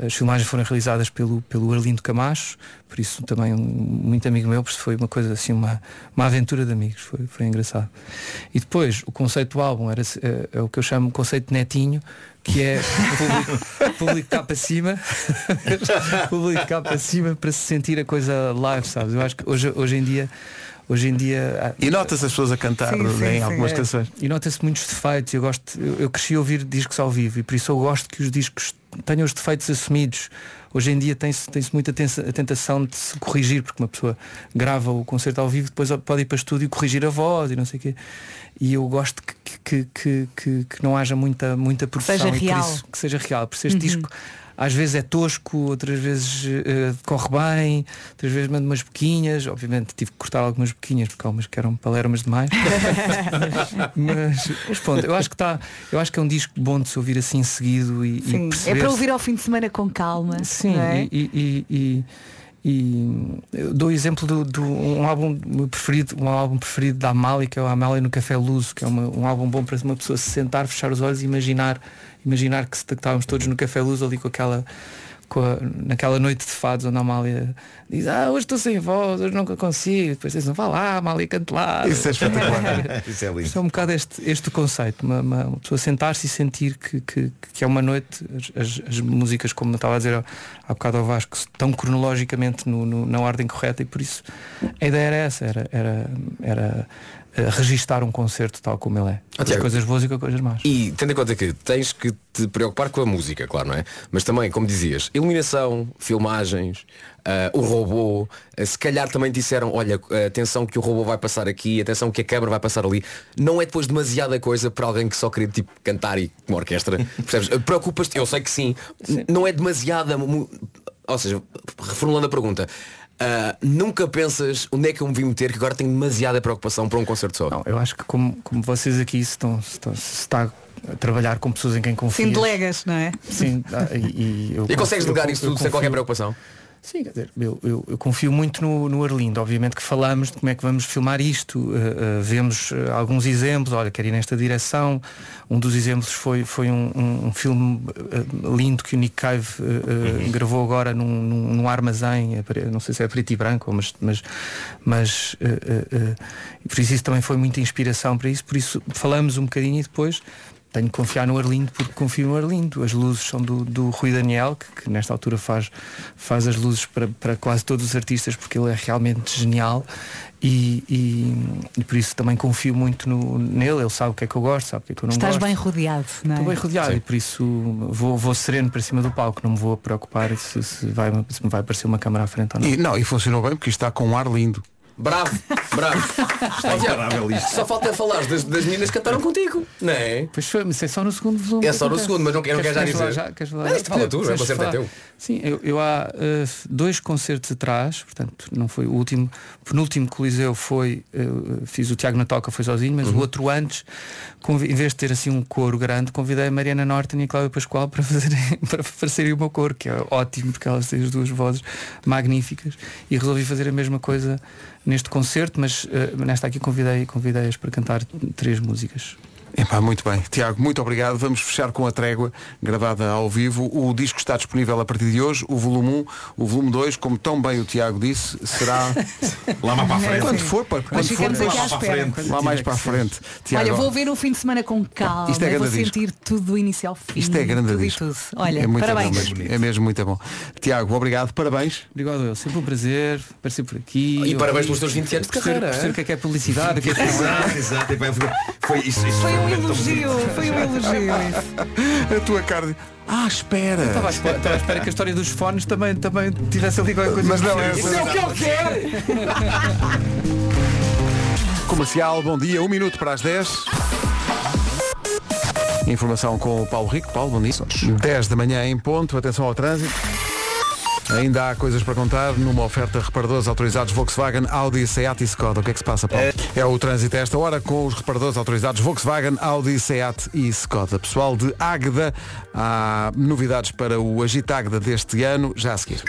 eh, as filmagens foram realizadas pelo, pelo Arlindo Camacho, por isso também um, muito amigo meu, foi uma coisa assim, uma, uma aventura de amigos, foi, foi engraçado. E depois o conceito do álbum era eh, é o que eu chamo de conceito netinho, que é público, público cá para cima público cá para cima para se sentir a coisa live, sabes? Eu acho que hoje, hoje em dia hoje em dia E nota-se as pessoas a cantar em algumas É. canções. E nota-se muitos defeitos. Eu gosto, eu, eu cresci a ouvir discos ao vivo e por isso eu gosto que os discos tenham os defeitos assumidos. Hoje em dia tem-se tem muita tentação de se corrigir, porque uma pessoa grava o concerto ao vivo, depois pode ir para o estúdio e corrigir a voz e não sei o quê. E eu gosto que, que, que, que, não haja muita, muita produção Seja e por real. isso que seja real. Por isso este Uhum. disco às vezes é tosco, outras vezes eh, corre bem, outras vezes mando umas boquinhas. Obviamente tive que cortar algumas boquinhas porque há umas que eram palermas demais. mas, mas pronto, eu acho que está, eu acho que é um disco bom de se ouvir assim seguido e, e Sim, é perceber para ouvir ao fim de semana com calma. Sim, não é? e, e- e- e eu dou o exemplo do, do- um álbum meu preferido, um álbum preferido da Amália, que é o Amália no Café Luso, que é uma- um álbum bom para uma pessoa se sentar, fechar os olhos e imaginar, imaginar que estávamos todos no Café Luso ali com aquela a- naquela noite de fados onde a Amália diz, ah, hoje estou sem voz, hoje nunca consigo, depois dizem, vá lá, Amália, cante lá. Isso é espetacular. Isso é lindo. Isto é um bocado este, este conceito, uma, uma- uma pessoa sentar-se e sentir que, que, que é uma noite, as, as- as músicas, como eu estava a dizer há, há bocado ao Vasco, estão cronologicamente no- no- na ordem correta e por isso a ideia era essa, era, era, era registar um concerto tal como ele é. Com as Tiago. coisas boas e com as coisas más. E tendo em conta que tens que te preocupar com a música, claro, não é? Mas também, como dizias, iluminação, filmagens, ah, o robô, ah, se calhar também disseram, olha, atenção que o robô vai passar aqui, atenção que a câmara vai passar ali. Não é depois demasiada coisa para alguém que só queria tipo cantar e com uma orquestra. Percebes? Preocupas-te, eu sei que sim. N- Não é demasiada. Ou seja, reformulando a pergunta. Ah, nunca pensas onde é que eu me vim meter que agora tenho demasiada preocupação para um concerto só. Não, eu acho que como, como vocês aqui estão, estão, se está a trabalhar com pessoas em quem confias. Sim, delegas, não é? Sim, ah, e, e, eu E consegues confio- delegar isso tudo sem confio- qualquer preocupação? Sim, quer dizer, eu, eu- eu confio muito no, no Arlindo. Obviamente que falamos de como é que vamos filmar isto. eh, eh, vemos eh, alguns exemplos, olha, quero ir nesta direção. Um dos exemplos foi, foi um, um- um filme lindo que o Nick Cave eh, gravou agora num, num- num armazém, pre- não sei se é preto e branco, mas, mas, mas por isso isso também foi muita inspiração para isso. Por isso falamos um bocadinho e depois tenho que confiar no Arlindo porque confio no Arlindo. As luzes são do, do Rui Daniel, que, que nesta altura faz, faz as luzes para, para quase todos os artistas porque ele é realmente genial e, e- e por isso também confio muito no, nele. Ele sabe o que é que eu gosto, sabe o que é que eu não Estás gosto. bem rodeado, não é? Estou bem rodeado e por isso vou, vou sereno para cima do palco, não me vou preocupar se, se vai, se me vai aparecer uma câmara à frente ou não. E, não, e funcionou bem porque isto está com um ar lindo. Bravo, bravo. Está imparável isto. Só falta falar das, das meninas que cantaram contigo, não é? Pois foi, mas é só no segundo volume. É só no segundo, mas não quero- já dizer. falar Queres falar Não, isto fala tu, o concerto é teu. Sim, eu, eu há eh, dois concertos atrás, portanto, não foi o último, o penúltimo Coliseu foi, eh, fiz o Tiago na Toca, foi sozinho, mas Uhum. o outro antes, em vez de ter assim um coro grande, convidei a Mariana Norton e a Cláudia Pascoal para fazerem, para fazerem o meu coro, que é ótimo, porque elas têm as duas vozes magníficas, e resolvi fazer a mesma coisa neste concerto, mas eh, nesta aqui convidei, convidei-as para cantar três músicas. Epá, muito bem. Tiago, muito obrigado. Vamos fechar com a trégua gravada ao vivo. O disco está disponível a partir de hoje, o volume 1, o volume 2, como tão bem o Tiago disse, será Lá mais para a frente. quando for, Nós quando for, ficamos aqui à lá para a espera. frente. lá mais para a frente. Tiago, Olha, vou ver no fim de semana com calma. Isto é vou grande disco. sentir tudo do início ao fim. isto é grande tudo disco. tudo. Olha, é muito parabéns. bom mesmo. É mesmo muito bom. Tiago, obrigado, parabéns. Obrigado eu, sempre um prazer aparecer por aqui. E parabéns pelos teus 20 anos de carreira, perceber é? o que é que é publicidade, o que é é Exato, exato. Foi isso. isso Foi um tão elogio, foi um elogio. isso. A tua cara. Ah, espera. Estava à espera, estava à espera que a história dos fones também, também tivesse ali qualquer coisa. Mas não é Isso é o que eu quero! Comercial, bom dia, um minuto para as 10. Informação com o Paulo Rico. Paulo, bom dia. 10 da manhã em ponto, atenção ao trânsito. Ainda há coisas para contar numa oferta reparadores autorizados Volkswagen, Audi, Seat e Skoda. O que é que se passa, Paulo? É, o trânsito a esta hora com os reparadores autorizados Volkswagen, Audi, Seat e Skoda. Pessoal de Águeda, há novidades para o Agitagda deste ano, já a seguir.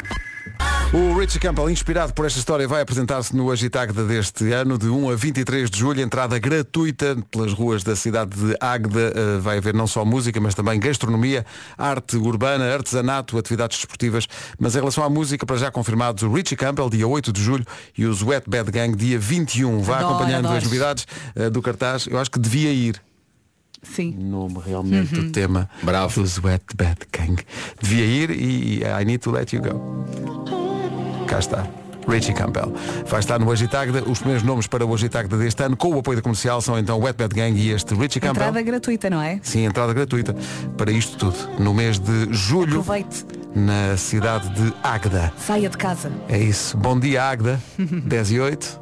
O Richie Campbell, inspirado por esta história, vai apresentar-se no Agitagda deste ano, de 1 a 23 de julho, entrada gratuita pelas ruas da cidade de Águeda. Uh, vai haver não só música, mas também gastronomia, arte urbana, artesanato, atividades desportivas. Mas em relação à música, para já confirmados o Richie Campbell, dia 8 de julho, e os Wet Bad Gang, dia 21. Vá Adoro, acompanhando adoro. as novidades uh, do cartaz. Eu acho que devia ir. Sim. Nome realmente Uhum. do tema Bravo. dos Wet Bad Gang. Devia ir e I need to let you go. Cá está. Richie Campbell. Vai estar no Agitagda. Os primeiros nomes para o Agitagda deste ano, com o apoio da comercial, são então Wet Bad Gang e este Richie Campbell. Entrada gratuita, não é? Sim, entrada gratuita para isto tudo. No mês de julho, Aproveite. na cidade de Águeda. Saia de casa. É isso. Bom dia, Águeda. 10 e 8.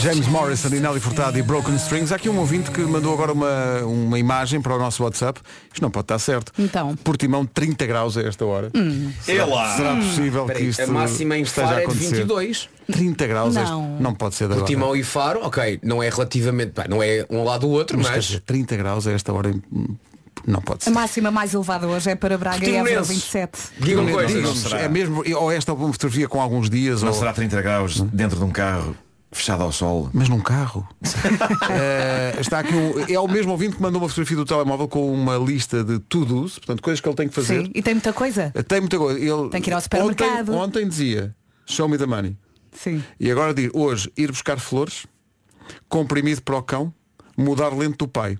James Morrison e Nelly Furtado e Broken Strings. Há aqui um ouvinte que mandou agora uma, uma imagem para o nosso WhatsApp. Isto não pode estar certo. Então. Portimão 30 graus a esta hora. Hum. Será, Ela. será possível Espera que isto a máxima em esteja Faro a é de acontecer? 22. 30 graus Não. este- não pode ser agora. Portimão e Faro, ok, não é relativamente, não é um lado do outro, Mas, mas, dizer, 30 graus a esta hora hum, não pode A ser. máxima mais elevada hoje é para Braga e Évora Portimonenses. 27. digam coisas. é mesmo, ou esta fotografia com alguns dias, Não ou... será 30 graus dentro de um carro fechado ao sol. mas num carro. Eh, está aqui um, é o mesmo ouvinte que mandou uma fotografia do telemóvel com uma lista de to-dos, portanto, coisas que ele tem que fazer. Sim. E tem muita coisa. Tem muita coisa. Ele, Tem que ir ao supermercado. Ontem, ontem dizia, show me the money. Sim. E agora diz, hoje, ir buscar flores, comprimido para o cão, mudar lente do pai.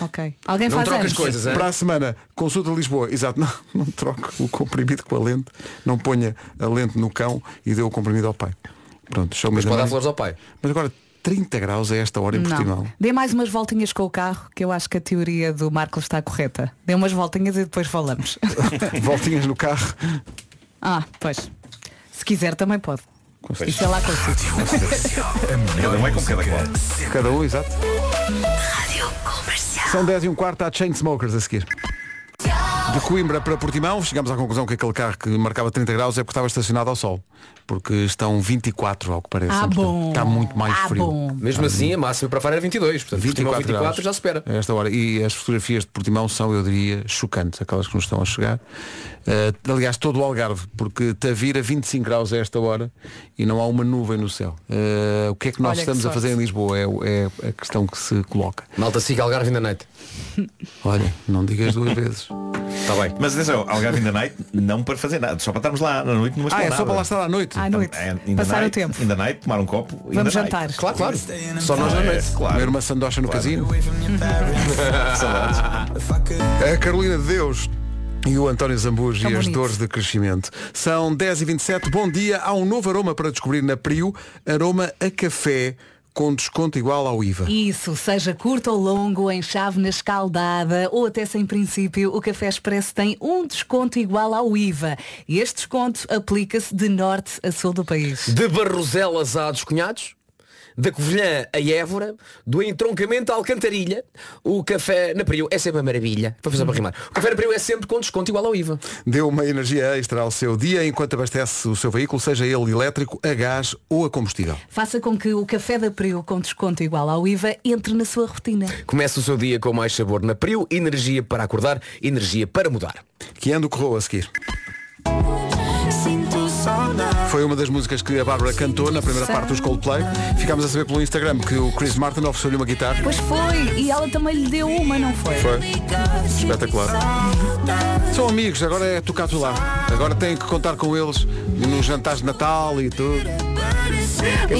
Ok. Alguém Não faz trocas antes? coisas, é? Para a semana, consulta Lisboa. Exato, não, não troque o comprimido com a lente, não ponha a lente no cão e dê o comprimido ao pai. Pronto, show Mas pode dar flores ao pai. Mas agora 30 graus a esta hora em Portimão. Não. Dê mais umas voltinhas com o carro, que eu acho que a teoria do Marco está correta. Dê umas voltinhas e depois falamos. Voltinhas no carro. ah, pois. Se quiser também pode. Isso é lá consigo. Cada um é como cada qual. Cada um, exato. São 10 e um quarto, há Chainsmokers a seguir. De Coimbra para Portimão, chegamos à conclusão que aquele carro que marcava 30 graus é porque estava estacionado ao sol. Porque estão 24, ao que parece. Ah, bom. Está muito mais Ah, frio. bom. Mesmo assim, a máxima para Faro era 22, portanto, 24, 24 graus já se espera. A esta hora. E as fotografias de Portimão são, eu diria, chocantes, aquelas que nos estão a chegar. Eh, aliás, todo o Algarve, porque Tavira 25 graus a esta hora e não há uma nuvem no céu. Eh, o que é que nós Olha que estamos a sorte. fazer em Lisboa? É, é a questão que se coloca. Malta siga Algarve in the night. Olha, não digas duas vezes. Está bem. Mas atenção, Algarve in the night, não para fazer nada, só para estarmos lá na noite numa Ah, é só para lá estar à noite. À noite. The Passar o night, tempo. In the night, tomar um copo. in Vamos the night. jantar. Claro, claro. Só nós na noite. Claro. Comer uma sandocha no casino. Saudades. A Carolina de Deus e o António Zambujo Tão e as bonito. dores de crescimento. São 10h27. Bom dia. Há um novo aroma para descobrir na Prio. Aroma a café com desconto igual ao IVA. Isso, seja curto ou longo, em chávena escaldada ou até sem princípio, o Café Expresso tem um desconto igual ao IVA. E este desconto aplica-se de norte a sul do país. De Barroselas a dos Cunhados, da Covilhã a Évora, do entroncamento à Alcantarilha, o café na Priu é sempre uma maravilha. Vou fazer para rimar. O café na Priu é sempre com desconto igual ao IVA. Dê uma energia extra ao seu dia enquanto abastece o seu veículo, seja ele elétrico, a gás ou a combustível. Faça com que o Café da Prio com desconto igual ao IVA entre na sua rotina. Comece o seu dia com mais sabor na Priu, energia para acordar, energia para mudar. Que ando correu a seguir. Foi uma das músicas que a Bárbara cantou na primeira parte dos Coldplay. Ficámos a saber pelo Instagram que o Chris Martin ofereceu-lhe uma guitarra. Pois foi, e ela também lhe deu uma, não foi? Foi. Espetacular. São amigos, agora é tocar tu lá. Agora tem que contar com eles nos jantares de Natal e tudo.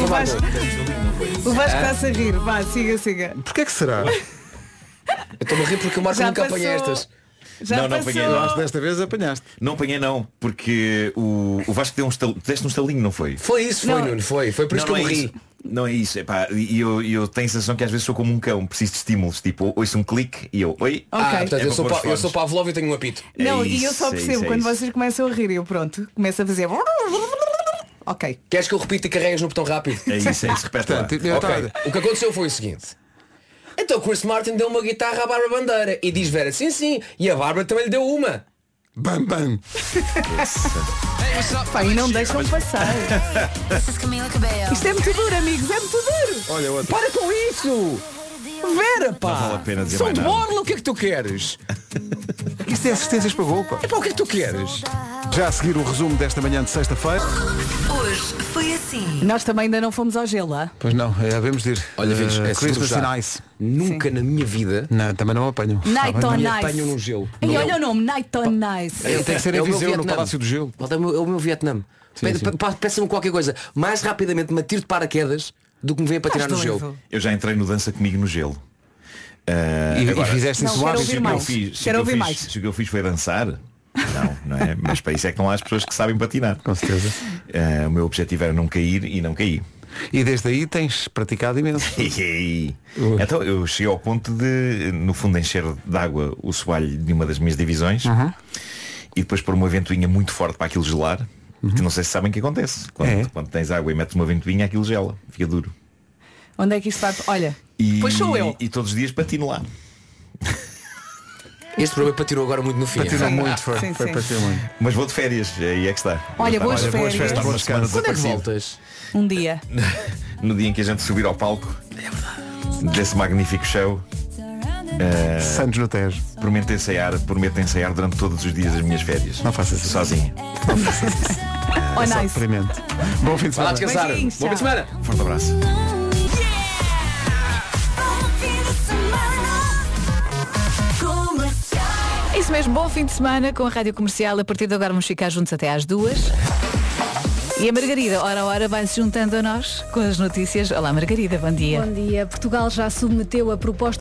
O Vasco, o Vasco está-se a rir. Vá, siga, siga. Porquê que será? Eu estou a rir porque o Marco Já nunca passou. apanha estas. Já Não, não passou. apanhei, que desta vez apanhaste. Não apanhei não, porque o, o Vasco deu um estal, deste um estalinho, não foi? Foi isso, foi, Não. Nuno, foi. Foi por isso não, que não eu é me ri. isso. Não é isso, epá, e eu, eu tenho a sensação que às vezes sou como um cão, preciso de estímulos, tipo, ouço um clique e eu, oi, Ah, Ok. portanto, É eu, sou pa, eu sou Pavlov e tenho um apito. É Não, e eu isso, só é percebo isso, é quando isso. vocês começam a rir e eu pronto, começo a fazer. Ok. Queres que eu repita e carregas no botão rápido? é isso, é isso, repete. Portanto, eu Ok. estava- O que aconteceu foi o seguinte. Então Chris Martin deu uma guitarra à Bárbara Bandeira e diz Vera, sim, sim, e a Bárbara também lhe deu uma. Bam, bam. Pá, e não deixam passar. Isto é muito duro, amigos, é muito duro. Olha, outro. Para com isso! Vera, pá! Não vale a pena dizer Sou mais de nada. borla, o que é que tu queres? Isto é assistências para gol, pá. É para o que é que tu queres? Já a seguir o resumo desta manhã de sexta-feira. Hoje foi assim. Nós também ainda não fomos ao gelo, ah? Pois não, é, havemos de ir. Olha, filhos, Eh, é Christmas in Ice. Nunca na minha vida Não, também não apanho. Night on Ice. apanham no gelo. E No olha o nome, Night on Ice. É, tem que ser em o meu Viseu, no Vietnã. Palácio do Gelo. Malta, É o meu, é o meu Vietnã. Sim, Pe- sim. pe- Peça-me qualquer coisa. Mais rapidamente me atiro de paraquedas do que me venha para tirar no doido. gelo. Eu já entrei no Dança Comigo no gelo. Ah, E- e agora, fizeste Não, isso quero se o que eu mais. fiz, se o Quero que eu ouvir fiz- mais. se o que eu fiz foi dançar, não, não é? Mas para isso é que estão lá as pessoas que sabem patinar. Com certeza. Ah, o meu objetivo era não cair e não caí. E desde aí tens praticado imenso. então eu cheguei ao ponto de, no fundo, encher de água o soalho de uma das minhas divisões e depois pôr uma ventoinha muito forte para aquilo gelar. Que não sei se sabem o que acontece. Quando, É. quando tens água e metes uma ventoinha, aquilo gela, fica duro. Onde é que isto vai? Olha, E, pois sou eu. E todos os dias patino lá. Este programa patinou agora muito no fim. Patinou muito, foi. Sim, foi sim. patinou muito. Mas vou de férias, aí é que está. Olha, Vou boas férias. Estar uma Bons semana Quando é que voltas? Um dia. No dia em que a gente subir ao palco desse magnífico show. eh, Santos no Tejo. prometo ensaiar, prometo ensaiar durante todos os dias das minhas férias. Não faças isso. Sozinho. Oh, nice. Experimente. Bom fim de Vai lá semana. descansar. Bom fim de semana. Forte abraço. Isso mesmo, bom fim de semana com a Rádio Comercial. A partir de agora vamos ficar juntos até às duas. E a Margarida, hora a hora, vai-se juntando a nós com as notícias. Olá, Margarida, bom dia. Bom dia. Portugal já submeteu a proposta